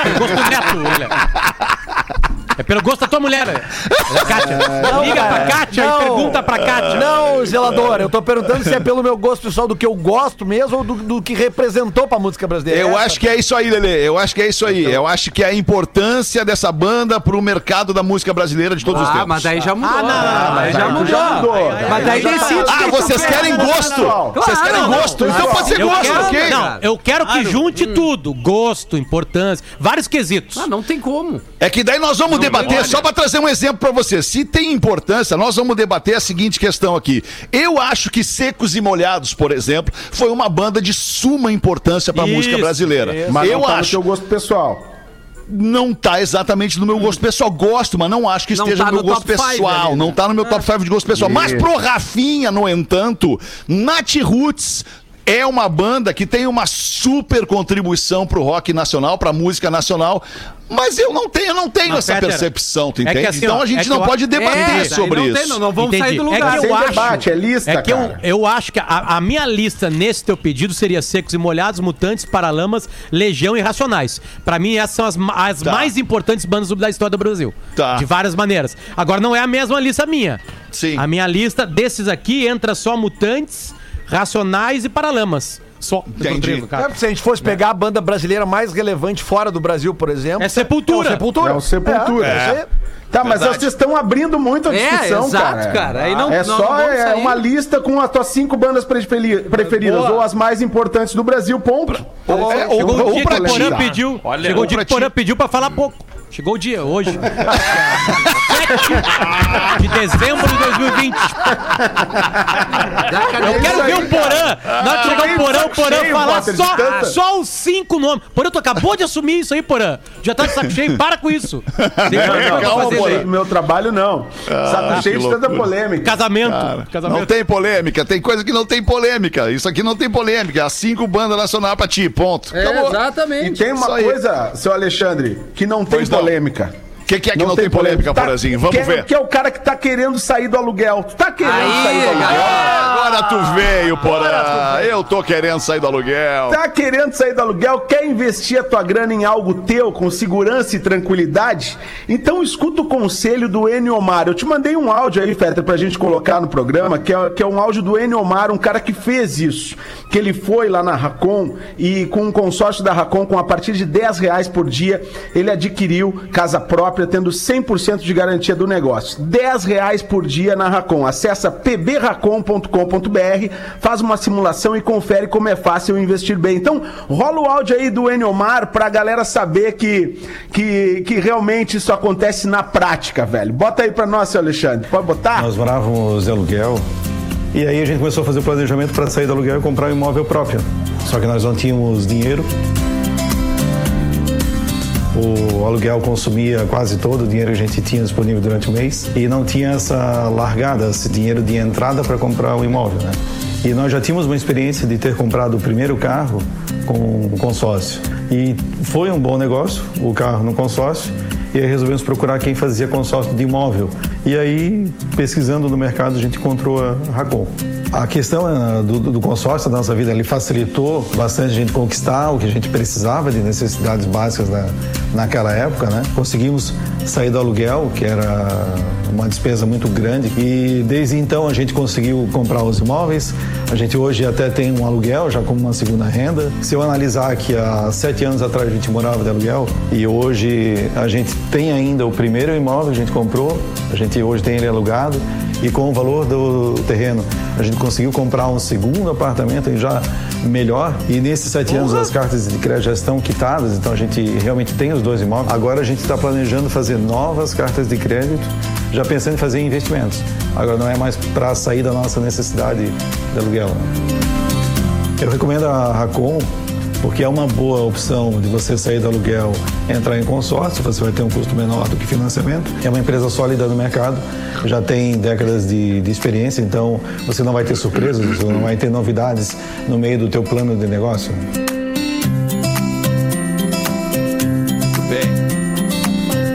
Pelo gosto do Neto, Lelê. É pelo gosto da tua mulher. É, Kátia. *laughs* Liga pra Kátia Não. e pergunta pra Kátia. Não, zelador, eu tô perguntando se é pelo meu gosto pessoal do que eu gosto mesmo ou do, do que representou pra música brasileira. Eu Essa- acho que é isso aí, Lelê. Eu acho que é isso aí. Eu acho que é a importância dessa banda pro mercado da música brasileira de todos os Ah, tempos. mas daí já mudou. Ah, não, não, não, Aí Mas já aí mudou. já mudou. Mas daí decide. Ah, quem tu vocês quer. querem gosto? Vocês querem não, gosto? não. Então pode ser gosto, quero, ok? não, eu quero que junte tudo. Gosto, importância, vários quesitos. Ah, não tem como. É que daí nós vamos debater, só pra trazer um exemplo pra você. Se tem importância, nós vamos debater a seguinte questão aqui. Eu acho que Secos e Molhados, por exemplo, foi uma banda de suma importância pra Isso, música brasileira. Mas eu não tá no acho. teu gosto pessoal. Não tá exatamente no meu gosto pessoal. Gosto, mas não acho que Não esteja tá no meu no gosto pessoal. ali, né? Não tá no meu top 5 de gosto pessoal. Mas pro Rafinha, no entanto, Nat Roots é uma banda que tem uma super contribuição pro rock nacional, pra música nacional. Mas eu não tenho, eu não tenho Mas, essa Peter, percepção, tu é que entende? assim, então ó, a gente é que não eu- pode debater É, sobre não isso. tem, não, não vamos Entendi. sair do É lugar. que Sem eu acho, debate, é lista, é que eu, cara. eu acho que a, a minha lista nesse teu pedido seria Secos e Molhados, Mutantes, Paralamas, Legião e Racionais. Pra mim, essas são as, as Tá. mais importantes bandas da história do Brasil. Tá. De várias maneiras. Agora, não é a mesma lista minha. Sim. A minha lista desses aqui entra só Mutantes, Racionais e Paralamas. Só. Entendi. Cara. É, se a gente fosse pegar a banda brasileira mais relevante fora do Brasil, por exemplo. É Sepultura. É o Sepultura. É o Sepultura. É, isso aí. Tá, mas Verdade. vocês estão abrindo muito a É, discussão, exato, cara. cara. Aí não- é nós só não é, uma lista com as tuas cinco bandas preferi- preferidas, Boa. ou as mais importantes do Brasil, ponto. É, ou- ou pra que o ti. Porã pediu. Olha, chegou ou o dia pra que o Porã pediu pra falar pouco. Chegou o dia, hoje. *laughs* 7 de dezembro de 2020. Eu quero ver o Porã. Na hora que chegar o Porã, o Porã cheio, falar só, só os cinco nomes. Porã, tu acabou de assumir isso aí, Porã. Já tá de saco cheio, para com isso. Deixa eu ver o que eu vou calma, fazer Porã. daí. Do meu trabalho, não. Saco cheio que de tanta polêmica. Casamento. Não casamento. tem polêmica, tem coisa que não tem polêmica. Isso aqui não tem polêmica. As cinco bandas nacionais pra ti, ponto. É, Acabou. E exatamente. tem uma aí. coisa, seu Alexandre, que não tem Pois não. Polêmica. O que, que é que não, tem polêmica, Tá- Porazinho? Vamos que, é- ver. Que é o cara que tá querendo sair do aluguel. Tu tá querendo Aí, sair do aluguel? galera. Agora tu veio, Porã. Eu tô querendo sair do aluguel. Tá querendo sair do aluguel? Quer investir a tua grana em algo teu com segurança e tranquilidade? Então escuta o conselho do Eniomar. Eu te mandei um áudio aí, Fetter, pra gente colocar no programa, que é, que é um áudio do Eniomar, um cara que fez isso. Que ele foi lá na Racon e com um consórcio da Racon, com a partir de 10 reais por dia, ele adquiriu casa própria, tendo 100% de garantia do negócio. 10 reais por dia na Racon. Acessa pbracon.com.br, faz uma simulação e confere como é fácil investir bem. Então, rola o áudio aí do Eniomar pra galera saber que, que, que realmente isso acontece na prática, velho. Bota aí pra nós, seu Alexandre. Pode botar? Nós morávamos de aluguel e aí a gente começou a fazer o planejamento para sair do aluguel e comprar um imóvel próprio. Só que nós não tínhamos dinheiro. O aluguel consumia quase todo o dinheiro que a gente tinha disponível durante o mês e não tinha essa largada, esse dinheiro de entrada para comprar o imóvel, né? E nós já tínhamos uma experiência de ter comprado o primeiro carro com um consórcio. E foi um bom negócio, o carro no consórcio, e aí resolvemos procurar quem fazia consórcio de imóvel. E aí, pesquisando no mercado, a gente encontrou a Racon. A questão eh, do, do consórcio da nossa vida, ele facilitou bastante a gente conquistar o que a gente precisava de necessidades básicas na, naquela época, né? Conseguimos sair do aluguel, que era uma despesa muito grande, e desde então a gente conseguiu comprar os imóveis. A gente hoje até tem um aluguel, já como uma segunda renda. Se eu analisar que há sete anos atrás a gente morava de aluguel e hoje a gente tem ainda o primeiro imóvel que a gente comprou, a gente hoje tem ele alugado E com o valor do terreno, a gente conseguiu comprar um segundo apartamento já melhor. E nesses sete anos as cartas de crédito já estão quitadas, então a gente realmente tem os dois imóveis. Agora a gente está planejando fazer novas cartas de crédito, já pensando em fazer investimentos. Agora não é mais para sair da nossa necessidade de aluguel. Eu recomendo a Racon porque é uma boa opção de você sair do aluguel, entrar em consórcio, você vai ter um custo menor do que financiamento. É uma empresa sólida no mercado, já tem décadas de, de experiência, então você não vai ter surpresas, você não vai ter novidades no meio do teu plano de negócio.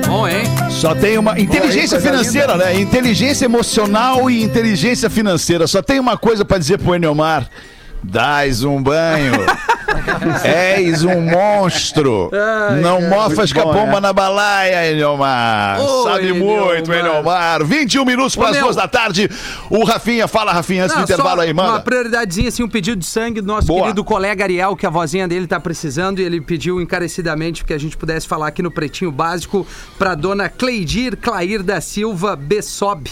Bom, hein? Só tem uma. Inteligência financeira, né? Inteligência emocional e inteligência financeira. Só tem uma coisa pra dizer pro Eniomar. Dás um banho. *laughs* *laughs* És um monstro. Não mofas com a bom, bomba né? na balaia, Eniomar. Ô, Sabe muito. Eniomar. 21 minutos para as duas da tarde. O Rafinha, fala, Rafinha, antes do Não, intervalo só aí, Uma manda. prioridadezinha, assim, um pedido de sangue do nosso Boa. querido colega Ariel, que a vozinha dele tá precisando, e ele pediu encarecidamente que a gente pudesse falar aqui no Pretinho Básico pra dona Cleidir Clair da Silva Bessob.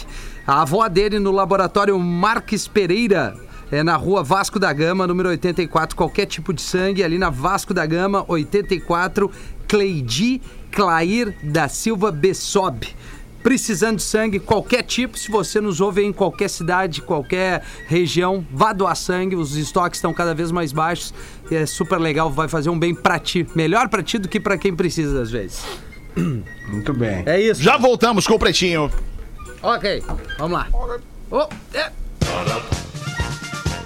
A avó dele no laboratório Marques Pereira. É na rua Vasco da Gama, número 84. Qualquer tipo de sangue, ali na Vasco da Gama, 84. Cleidi Clair da Silva Bessob precisando de sangue, qualquer tipo, se você nos ouve em qualquer cidade, qualquer região, vá doar sangue, os estoques estão cada vez mais baixos, e é super legal, vai fazer um bem pra ti, melhor pra ti do que pra quem precisa às vezes. *coughs* Muito bem. É isso. Já voltamos com o Pretinho. Ok, vamos lá. Oh, é.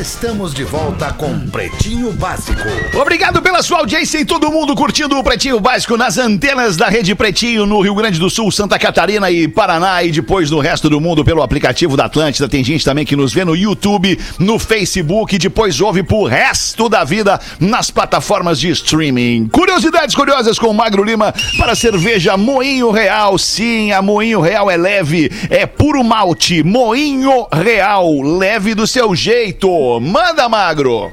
Estamos de volta com Pretinho Básico. Obrigado pela sua audiência e todo mundo curtindo o Pretinho Básico nas antenas da Rede Pretinho no Rio Grande do Sul, Santa Catarina e Paraná e depois no resto do mundo pelo aplicativo da Atlântida. Tem gente também que nos vê no YouTube, no Facebook e depois ouve pro resto da vida nas plataformas de streaming. Curiosidades curiosas com o Magro Lima para cerveja Moinho Real. Sim, a Moinho Real é leve, é puro malte. Moinho Real, leve do seu jeito. Manda, Magro!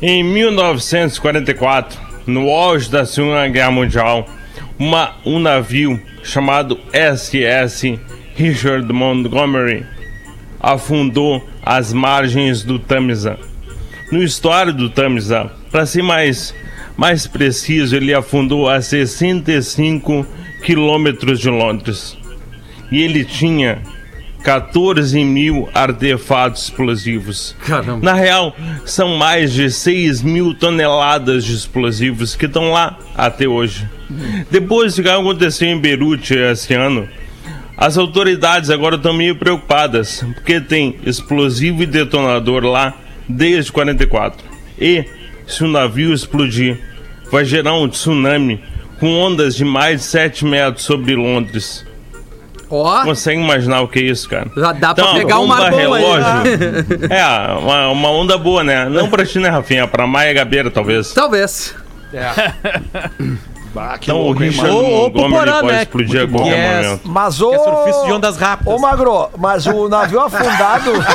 Em 1944, no auge da Segunda Guerra Mundial, uma, um navio chamado SS Richard Montgomery afundou às margens do Tamisa. No histórico do Tamisa, para ser mais, mais preciso, ele afundou a 65 quilômetros de Londres. E ele tinha 14 mil artefatos explosivos. Caramba. Na real, são mais de 6 mil toneladas de explosivos que estão lá até hoje. Depois do que aconteceu em Beirute esse ano, as autoridades agora estão meio preocupadas, porque tem explosivo e detonador lá desde 44. E, se o navio explodir, vai gerar um tsunami com ondas de mais de 7 metros sobre Londres. Ó, Consegue imaginar o que é isso, cara? já dá pra Então, pegar um bomba mar bom aí. relógio. *laughs* É, uma, uma onda boa, né? Não pra ti, né, Rafinha? Pra Maia Gabeira, talvez. Talvez. *laughs* Então o Richard Ou- ou Montgomery Porã, pode né? explodir a qualquer. Yes. momento. Mas o. Que é surfista de ondas rápidas. Ô, Magro, mas o navio afundado. *laughs*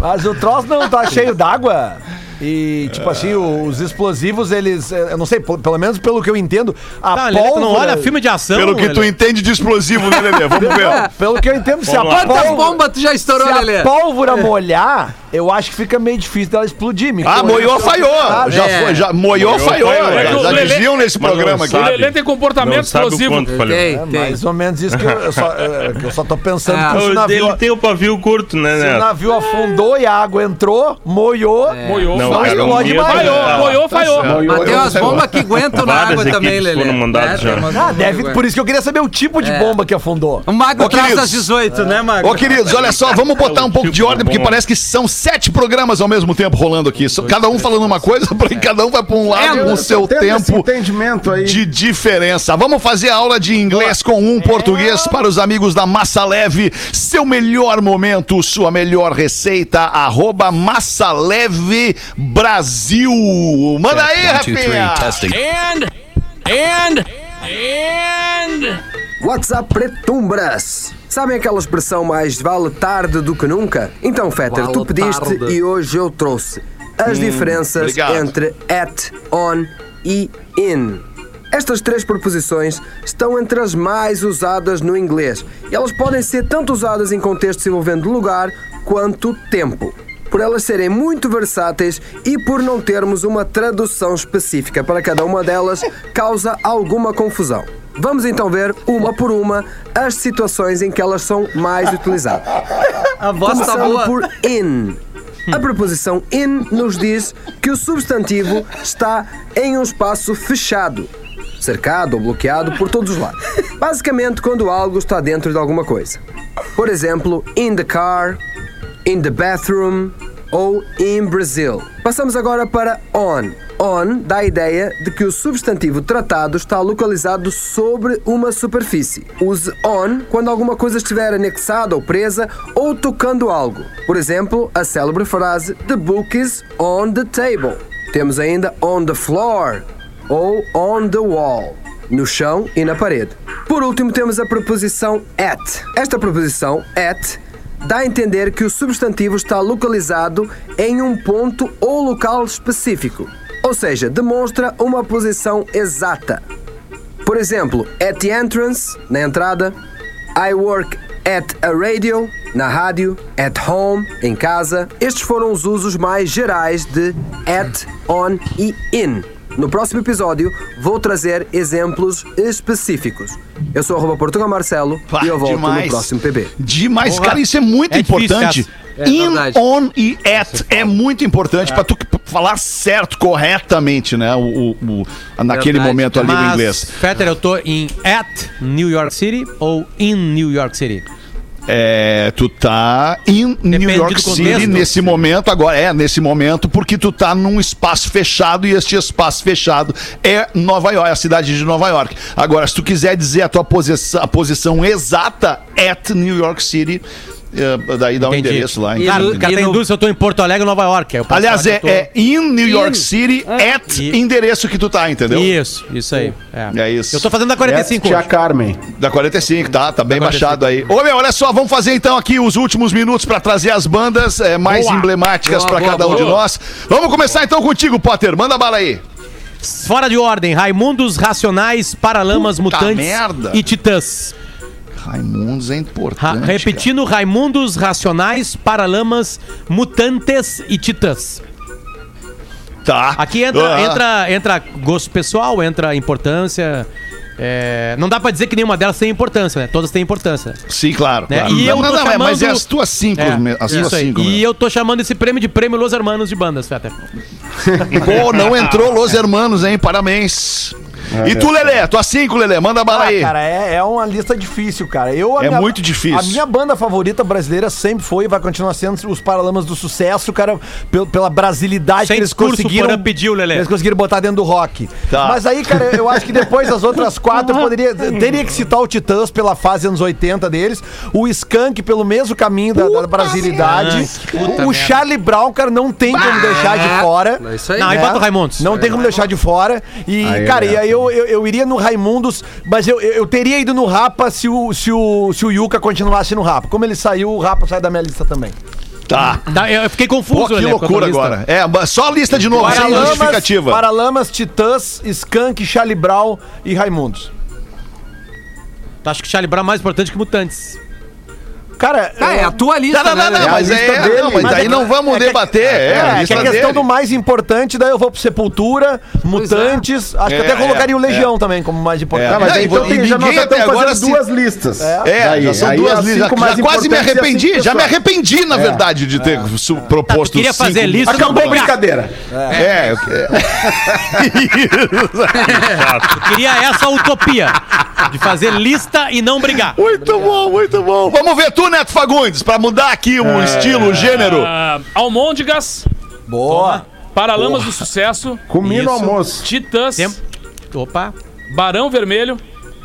mas o troço não tá cheio d'água. E, tipo assim, os explosivos, eles. eh, Eu não sei, pelo menos pelo que eu entendo, a Tá, Lelê, tu pólvora. não olha filme de ação, Pelo que tu Lelê? entende de explosivo, né, Lelê? Vamos ver. *laughs* Pelo que eu entendo, se a Vamos lá. Quantas pólvora. bombas tu já estourou, Se Lelê? a pólvora molhar, eu acho que fica meio difícil dela explodir. me Ah, moiou, falhou. Já É. foi, já moiou, Moiou, falhou. falhou. Já, É o já Lelê- diziam nesse não programa O aqui. sabe. Lelê tem comportamento Não sabe o explosivo. Tem, É, tem. mais ou menos isso que eu, eu só, é, que eu só tô pensando Ah. que se o O navio, dele tem o pavio curto, né, se o navio afundou e a água entrou, moiou. Moiou, Não, o explode medo mais. tá- Falhou, moiou, falhou. Mas tem umas bombas que aguentam na água também, Lelê. É, Ah, deve, por isso que eu queria saber o tipo de É. bomba que afundou. O Mago traz queridos. às 18, né, Mago? Ô, queridos, olha só, vamos botar um pouco de ordem, porque parece que são sete programas ao mesmo tempo rolando aqui. Cada um falando uma coisa, *laughs* porque cada um vai pra um lado com o seu tempo entendimento aí. de diferença. Vamos fazer a aula de inglês com um português para os amigos da Massa Leve. Seu melhor momento, sua melhor receita, arroba Massa Leve Brasil. Manda aí, Rafinha! WhatsApp Pretumbras. Sabem aquela expressão mais vale tarde do que nunca? Então, Fetter, Vale tu pediste tarde. e hoje eu trouxe. as diferenças obrigado. entre at, on e in. Estas três preposições estão entre as mais usadas no inglês e elas podem ser tanto usadas em contextos envolvendo lugar quanto tempo. Por elas serem muito versáteis e por não termos uma tradução específica para cada uma delas, causa alguma confusão. Vamos então ver, uma por uma, as situações em que elas são mais utilizadas. *laughs* A voz tá Começando boa. por in. A preposição in nos diz que o substantivo está em um espaço fechado, cercado ou bloqueado por todos os lados. Basicamente, quando algo está dentro de alguma coisa. Por exemplo, in the car, in the bathroom ou in Brazil. Passamos agora para on. On dá a ideia de que o substantivo tratado está localizado sobre uma superfície. Use on quando alguma coisa estiver anexada ou presa ou tocando algo. Por exemplo, a célebre frase The book is on the table. Temos ainda on the floor ou on the wall no chão e na parede. Por último, temos a preposição at. Esta preposição at dá a entender que o substantivo está localizado em um ponto ou local específico, ou seja, demonstra uma posição exata. Por exemplo, at the entrance, na entrada, I work at a radio, na rádio, at home, em casa. Estes foram os usos mais gerais de at, on e in. No próximo episódio, vou trazer exemplos específicos. Eu sou arroba Portugal Marcelo Pá, e eu volto demais. no próximo PB. Demais, Porra. cara, isso é muito É difícil, importante. Cássio. É In, verdade. on e at é muito importante pra tu falar certo, corretamente, né? O, o- o- naquele Verdade. momento ali no Mas, inglês. Fetter, eu tô em at New York City ou in New York City? É, tu tá em New York City nesse momento, agora é nesse momento, porque tu tá num espaço fechado e este espaço fechado é Nova York, é a cidade de Nova York. Agora, se tu quiser dizer a tua posição, a posição exata at New York City, daí dá um Entendi. endereço lá. Cara, dúvida se eu tô em Porto Alegre Nova York. eu Aliás, é, tô- é in New York City at E- endereço que tu tá, entendeu? Isso, isso aí. É, É isso. Eu tô fazendo a 45 Tia. Carmen. Da 45, tá? Tá bem 45. baixado aí. Ô, meu, olha só, vamos fazer então aqui os últimos minutos pra trazer as bandas é, mais Boa. emblemáticas Boa, pra boa, cada um de nós. Vamos começar então contigo, Potter. Manda bala aí. Fora de ordem, Raimundos, Racionais, Paralamas, Puta Mutantes merda. e Titãs. Raimundos é Ra- importante. repetindo, Raimundos, Racionais, Paralamas, Mutantes e Titãs. Tá. Aqui entra, Ah. entra, entra gosto pessoal, entra importância. é, não dá pra dizer que nenhuma delas tem importância, né? Todas têm importância. Sim, claro. Né? claro. E eu não, tô não, não, mas é chamando- as tuas cinco. É, as tuas cinco. E mesmo. eu tô chamando esse prêmio de prêmio Los Hermanos de bandas, Fetter. *laughs* Pô, não entrou Los Hermanos, hein? Parabéns. E tu, Lelê? Tua cinco, Lelê. Manda bala Ah, aí. cara, é, é uma lista difícil, cara. Eu, a É muito difícil. A minha banda favorita brasileira sempre foi e vai continuar sendo os Paralamas do Sucesso, cara, pel- pela brasilidade Sem que eles discurso, conseguiram. Porã pediu, Lelê. Eles conseguiram botar dentro do rock. Tá. Mas aí, cara, eu acho que depois das outras quatro, eu poderia, teria que citar o Titãs pela fase anos 80 deles, o Skank pelo mesmo caminho da, da brasilidade, puta o merda. Charlie Brown, cara, não tem como deixar de fora. É isso aí. Não, né? bota o Raimundos. Não tem como deixar de fora. E, Aí, cara, e Beto. aí eu, eu, eu iria no Raimundos, mas eu, eu, eu teria ido no Rapa se o, se, o, se o Yuka continuasse no Rapa. Como ele saiu, o Rapa sai da minha lista também. Tá. Tá, eu fiquei confuso, Pô, que tua loucura agora. É, só a lista de novo, sem justificativa. Paralamas, Titãs, Skank, Charlie Brown e Raimundos. Tu acha que Charlie Brown é mais importante que Mutantes? Cara, Ah, é a tua lista, Não, não, não, né? não, É mas é, dele. não, mas Mas daí é não vamos é que- debater. É, a É, que a questão dele. do mais importante, daí eu vou pro Sepultura, Mutantes, acho que É, até colocaria o é, Legião também como mais importante. É. Tá, mas Não, aí, então tem, e já nós já estamos agora fazendo se- duas listas. É, Daí, já são aí duas as listas. Já quase me é arrependi, já me arrependi, na verdade, de ter proposto queria fazer lista, Acabou a brincadeira. É, eu *laughs* Eu queria essa utopia de fazer lista e não brigar. Muito bom, muito bom. Vamos ver tu, Neto Fagundes, pra mudar aqui o estilo, o gênero. Ah, Almôndegas, Boa. Paralamas do Sucesso, Comi no almoço. Titãs, Tempo. Opa. Barão Vermelho.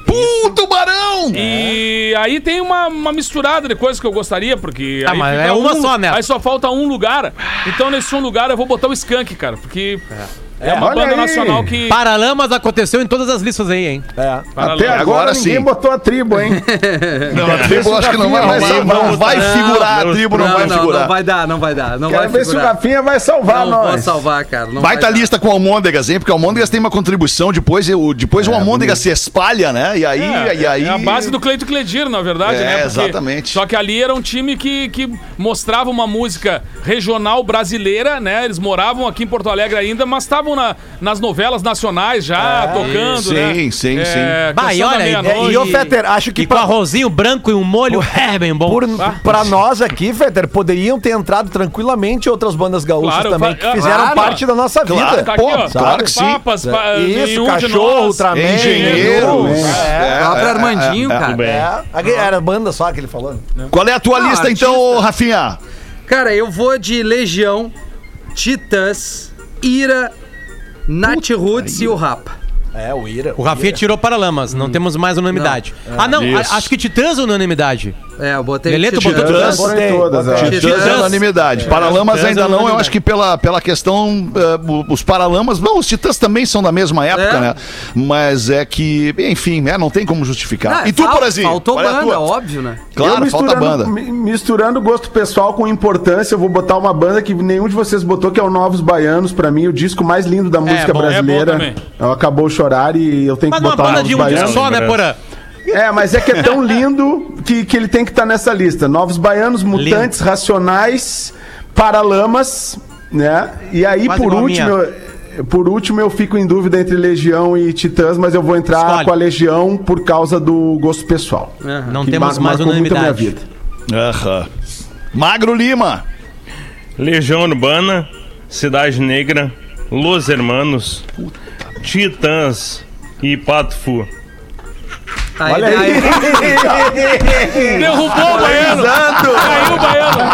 Puto Barão! E aí tem uma, uma misturada de coisas que eu gostaria, porque. Ah, aí mas é uma um- só, Neto. Aí só falta um lugar. Então nesse um lugar eu vou botar o Skank, cara, porque. É uma olha banda aí. nacional que. Paralamas aconteceu em todas as listas aí, hein? É. Paralamas. Até agora, agora ninguém sim. botou a tribo, hein? *laughs* Não, a tribo eu acho que não vai, Vai não, salvar. não vai figurar, a tribo não, Não, vai não, figurar. não vai dar, não vai dar. Não Quero vai ver se o figurar. Rafinha vai salvar Não vou nós. salvar, cara. Não Baita vai dar. lista com o Almôndegas, hein? Porque o Almôndegas tem uma contribuição, depois, o, depois o Almôndegas se espalha, né? E aí, É, e aí... é a base do Cleito Cledir, na verdade, É, né? Porque- exatamente. Só que ali era um time que, que mostrava uma música regional brasileira, né? Eles moravam aqui em Porto Alegre ainda, mas estavam na- nas novelas nacionais já, tocando, sim, né? sim, sim. Bah, Canção e da olha. E, ô, Fetter, acho que E com pra- arrozinho branco e um molho é bem bom. Por, pra nós aqui, Fetter, poderiam ter entrado tranquilamente outras bandas gaúchas Claro, também, que fizeram claro. parte da nossa vida. Claro, Tá aqui, Pô, ó. claro que sim. Papas, pa- Isso, nenhum de cachorro. Ultraman, Engenheiro. É, O próprio Armandinho, cara. É, era banda só que ele falou. Qual é a tua Não, lista, então, Rafinha? Cara, eu vou de Legião, Titãs, Ira, Nat Roots e o Rapa. É, o Ira. O Rafinha tirou Paralamas, não temos mais unanimidade. ah, não, a- acho que Titãs é unanimidade. É, eu botei Titãs. botou Titãs? Botei todas, é. Titãs. Titãs é unanimidade. Paralamas Titãs é ainda não, eu acho que pela, pela questão. eh, os Paralamas. Não, os Titãs também são da mesma época, É. né? Mas é que, enfim, né? Não tem como justificar. E tu, Porazinho? Faltou é banda, óbvio, né? Claro, falta banda. mi- misturando gosto pessoal com importância, eu vou botar uma banda que nenhum de vocês botou, que é o Novos Baianos, pra mim, o disco mais lindo da música é brasileira. É Acabou Chorar e eu tenho Mas que uma botar o banda Novos de um disco só, né, Porã? É, mas é que é tão lindo que, que ele tem que estar nessa lista. Novos Baianos, Mutantes, Racionais, Paralamas, né? E aí, Quase por último, por último, eu fico em dúvida entre Legião e Titãs, mas eu vou entrar Escolhe. com a Legião por causa do gosto pessoal. Não que temos mar- mais marcou muito minha unanimidade. vida. Aham. Magro Lima. Legião Urbana, Cidade Negra, Los Hermanos, Titãs e Pato Fu. Aí, Olha aí. aí. *laughs* Derrubou o baiano! Caiu o baiano!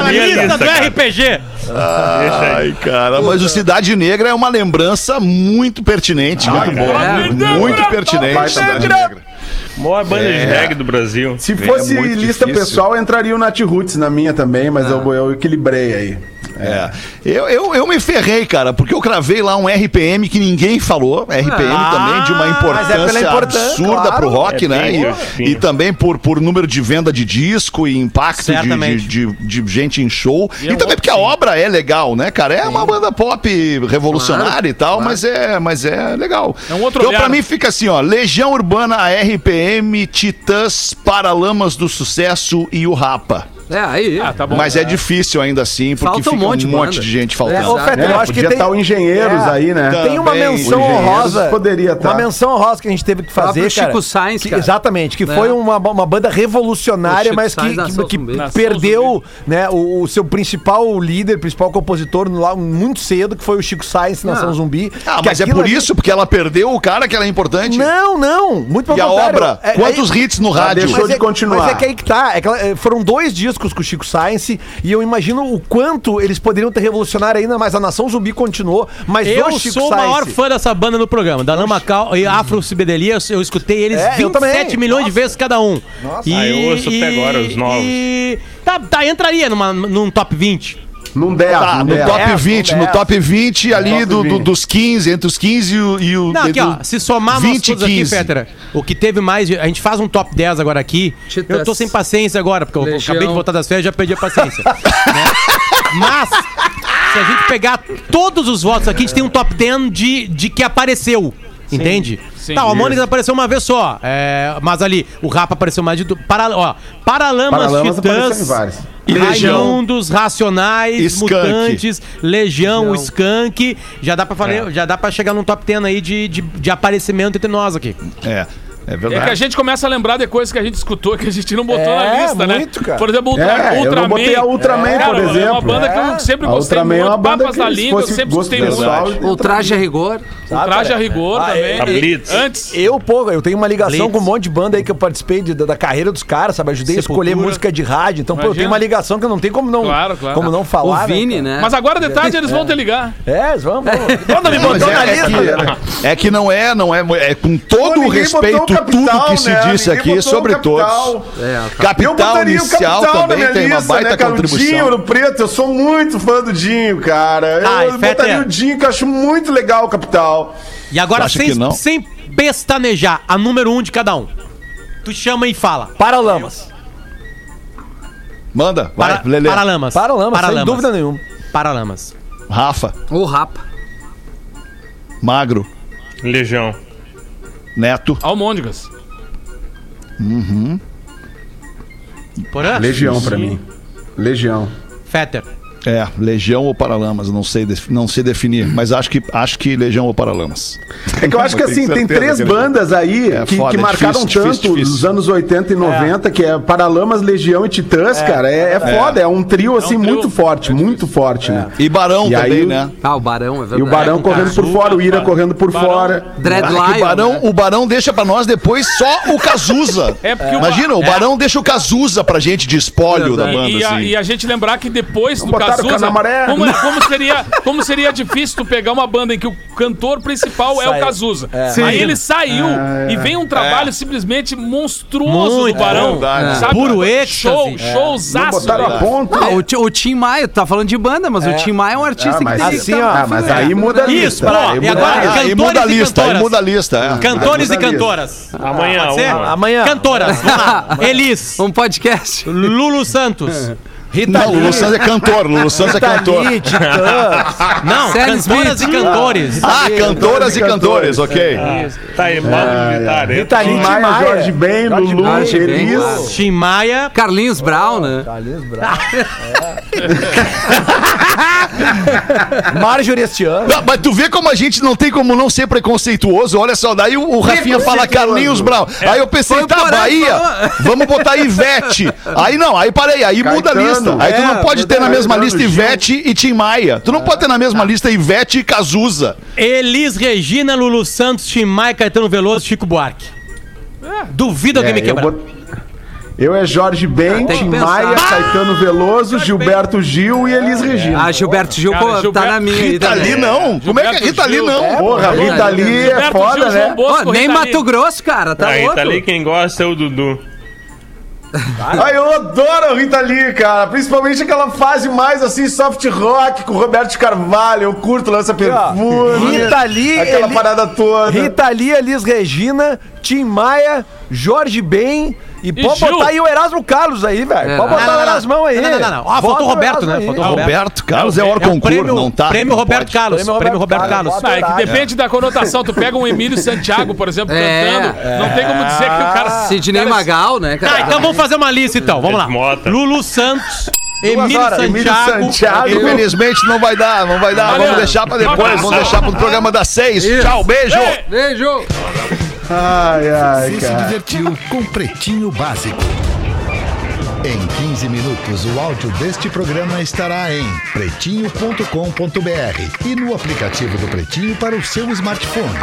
a minha Lista lista, do cara. RPG. Ai, cara, mas o Cidade Negra é uma lembrança muito pertinente. muito boa. É. Muito pertinente. Cidade Negra. Maior banda de reggae do Brasil. Se fosse muito lista difícil. pessoal, entraria o Nat Roots na minha também, mas eu, eu equilibrei aí. É. Eu, eu, eu me ferrei, cara, porque eu cravei lá um RPM que ninguém falou. RPM também de uma mas é importância importância, absurda claro. pro rock, É né? E, é e também por, por número de venda de disco e impacto de, de, de, de gente em show. E, é um também porque a sim. obra é legal, né, cara? É uma banda pop revolucionária e tal, mas, é, mas é legal. É um outro então, olhar. pra mim, fica assim, ó: Legião Urbana, a RPM, Titãs, Paralamas do Sucesso e o Rapa. É, aí. Ah, tá bom. Mas é difícil ainda assim, porque Falta um fica monte de um monte banda. de gente É, faltando. ô, Fetter, É, eu acho que podia tem... estar o Engenheiros É. aí, né? Tem uma Também, menção honrosa. poderia tá. Uma menção honrosa que a gente teve que fazer, cara. Chico Sainz, que- cara. Exatamente, que É. foi uma, uma banda revolucionária, mas que, que, que perdeu né, o, o seu principal líder, principal compositor lá muito cedo, que foi o Chico Sainz, Nação Ah. Zumbi. Ah, mas é por isso, porque ela perdeu o cara que ela é importante. Não, não, muito pelo E a contrário. obra? É- Quantos é- hits no rádio? deixou de é, continuar. Mas é que aí que tá. É é, foram dois discos com o Chico Science e eu imagino o quanto eles poderiam ter revolucionado ainda mais. A Nação Zumbi continuou, mas Eu o Chico sou o maior fã dessa banda no programa, da Lama Cal e Afro Cibedelia. Eu escutei eles É, eu 27 também. milhões de vezes cada um. E, Ah, eu ouço até agora os novos. E, tá, tá, entraria numa, num top 20. Não der, Tá, não no top É, 20, não no top 20 ali Top do, do- 20. dos 15, entre os 15 e o. E o Não, aqui, ó, do- se somar nós 20 e todos aqui, 15. Petra, o que teve mais. A gente faz um top 10 agora aqui. Eu tô sem paciência agora, porque eu Legião. acabei de voltar das férias e já perdi a paciência. né? Mas, se a gente pegar todos os votos aqui, a gente tem um top 10 de, de que apareceu. Entende? sim. tá, o Amônicas apareceu uma vez só. é, mas ali, o Rapa apareceu mais de. du- Para, ó, Paralamas, Paralamas Titãs. vários. E Legião. Raimundos, Racionais, Skunk. Mutantes, Legião, Legião. Skunk. Já dá pra, falar, É. já dá pra chegar num top 10 aí de, de, de aparecimento entre nós aqui. É, é É verdade. que a gente começa a lembrar de coisas que a gente escutou que a gente não botou É, na lista, muito, né? cara. Por exemplo, Ultra, É, eu Ultraman. não botei a Ultraman, Cara, por É uma exemplo. banda que eu É. sempre A gostei Ultraman é uma muito. banda Papas que da língua, eu sempre gostei muito. O traje a rigor. O traje a rigor Ah, também. é, A Blitz. Antes. Eu, pô, eu tenho uma ligação Blitz. com um monte de banda aí que eu participei de- da, da carreira dos caras, sabe? Ajudei a escolher música de rádio. Então, pô, eu tenho uma ligação que eu não tenho como não, Claro, claro. Como não O falar. Vini, cara? né? Mas agora de tarde eles vão te ligar. É, vamos. vamos. Quando me botou na é, é lista. que, é que não é, não é, é com todo o respeito o capital, tudo que se né? disse Ninguém aqui sobre o capital. todos. É, tá. Eu Capital botaria o inicial capital também minha tem uma lista, baita né, cara? O contribuição. Dinho, no preto, eu sou muito fã do Dinho, cara. Ai, eu botaria Fetter. o Dinho, que eu acho muito legal o capital. E agora, sem, que não? sem pestanejar, a número um de cada um. Tu chama e fala. Paralamas. Manda, vai, Para, Lelê. Paralamas. Paralamas, sem dúvida nenhuma. Paralamas. Rafa, O Rapa. Magro, Legião. Neto. Almôndegas. Porã? Legião pra mim. Legião. Fetter. É, Legião ou Paralamas, não sei, não sei definir, mas acho que, acho que Legião ou Paralamas. É que eu acho que assim, tem três que bandas aí É que, foda, que é marcaram difícil, tanto difícil, difícil. nos anos 80 e 90, que é Paralamas, Legião e Titãs, cara. É, é foda, é um trio assim trio. muito forte, muito forte, né? E Barão E também, aí- né? Ah, o Barão, é verdade. E o Barão correndo por fora, o Ira correndo por Barão. fora. Dread que Lion, o, Barão, né? o Barão deixa pra nós depois só o Cazuza. *laughs* É porque o Imagina, o Barão deixa o Cazuza pra gente de espólio da banda, E a, assim. e a gente lembrar que depois do o Cazuza, como, como seria, como seria difícil tu pegar uma banda em que o cantor principal é o Cazuza. Aí ele saiu e vem um trabalho simplesmente monstruoso Muito do Barão. verdade. sabe? Puro êxtase. Show, É. showzaço. Botaram a ponta. Ah, o, o Tim Maia, tu tá falando de banda, mas o Tim Maia é um artista Ah, que mas tem assim, que ó, Ah, mas aí muda a Isso, lista. e muda agora- a lista. Aí cantores muda a e lista, aí cantoras. muda a lista. É. Cantores e cantoras. Amanhã. Amanhã. Cantoras. Vamos lá. *laughs* Elis. Um podcast. Lulu Santos. *laughs* Rita Não, o Lulu Santos é cantor, o Lulu Santos é cantor. Lee. Não, Sam cantoras Smith. e cantores. Ah, cantoras e cantores, ok. Tá aí, modo militar. hein? Rita Lee, Tim Maia. Jorge Ben, Jorge Lulu, Elis. Tim Maia. Carlinhos Brown, né? Carlinhos Brown. *laughs* *laughs* Marjorie este ano. Não, mas tu vê como a gente não tem como não ser preconceituoso. Olha só, daí o, o Rafinha fala Carlinhos Brown. Aí eu pensei, Foi tá, Bahia, vamos botar Ivete. *laughs* Aí não, aí parei, aí muda a Caetano. lista. Aí tu É, não pode ter na mesma Caetano, lista Gil. Ivete e Tim Maia. Tu não pode ter na mesma lista Ivete e Cazuza. Elis Regina, Lulu Santos, Tim Maia, Caetano Veloso, Chico Buarque. Duvido alguém me É, eu, quebrar. bot- eu é Jorge Ben, Tim pensar. Maia, Caetano Veloso, Gilberto Gil e Elis Regina. Ah, Gilberto Gil Cara, pô, tá Gilberto- na minha aí Rita também. Lee não. Como é que é Gilberto Rita Lee Gil. não? Porra, Rita Lee é Gilberto foda, João né? Bosco, Pô, nem Rita Lee. Mato Grosso, cara, tá Aí, louco? tá ali quem gosta é o Dudu. Ai, eu adoro a Rita Lee, cara. Principalmente aquela fase mais assim, soft rock com o Roberto Carvalho. Eu curto lança perfume. Rita Lee, Aquela Eli- parada toda. Rita Lee, Elis Regina, Tim Maia, Jorge Ben. E pode Gil. botar aí o Erasmo Carlos aí, velho. É. Pode botar Não, o não, não. Erasmão aí. Não, não, não, não. Ah, faltou o Roberto, né? Faltou o Roberto Carlos é, É hora o concurso, prêmio, não tá? prêmio Não Roberto. Carlos. Prêmio Prêmio Roberto Roberto Carlos. Carlos. Ah, é que depende da conotação. Tu pega um Emílio Santiago, por exemplo, É, cantando. Não tem como dizer que o cara. Sidney cara- Magal, né, cara? Tá, então vamos fazer uma lista então. Vamos lá. Lulu Santos, Emílio horas, Emílio Santiago. Santiago. Infelizmente não vai dar, não vai dar. Olha, Vamos deixar pra depois, vamos deixar pro programa das seis. Tchau, beijo. Beijo! Ai, ai, Você se cara. divertiu com Pretinho Básico. Em 15 minutos, o áudio deste programa estará em pretinho.com.br e no aplicativo do Pretinho para o seu smartphone.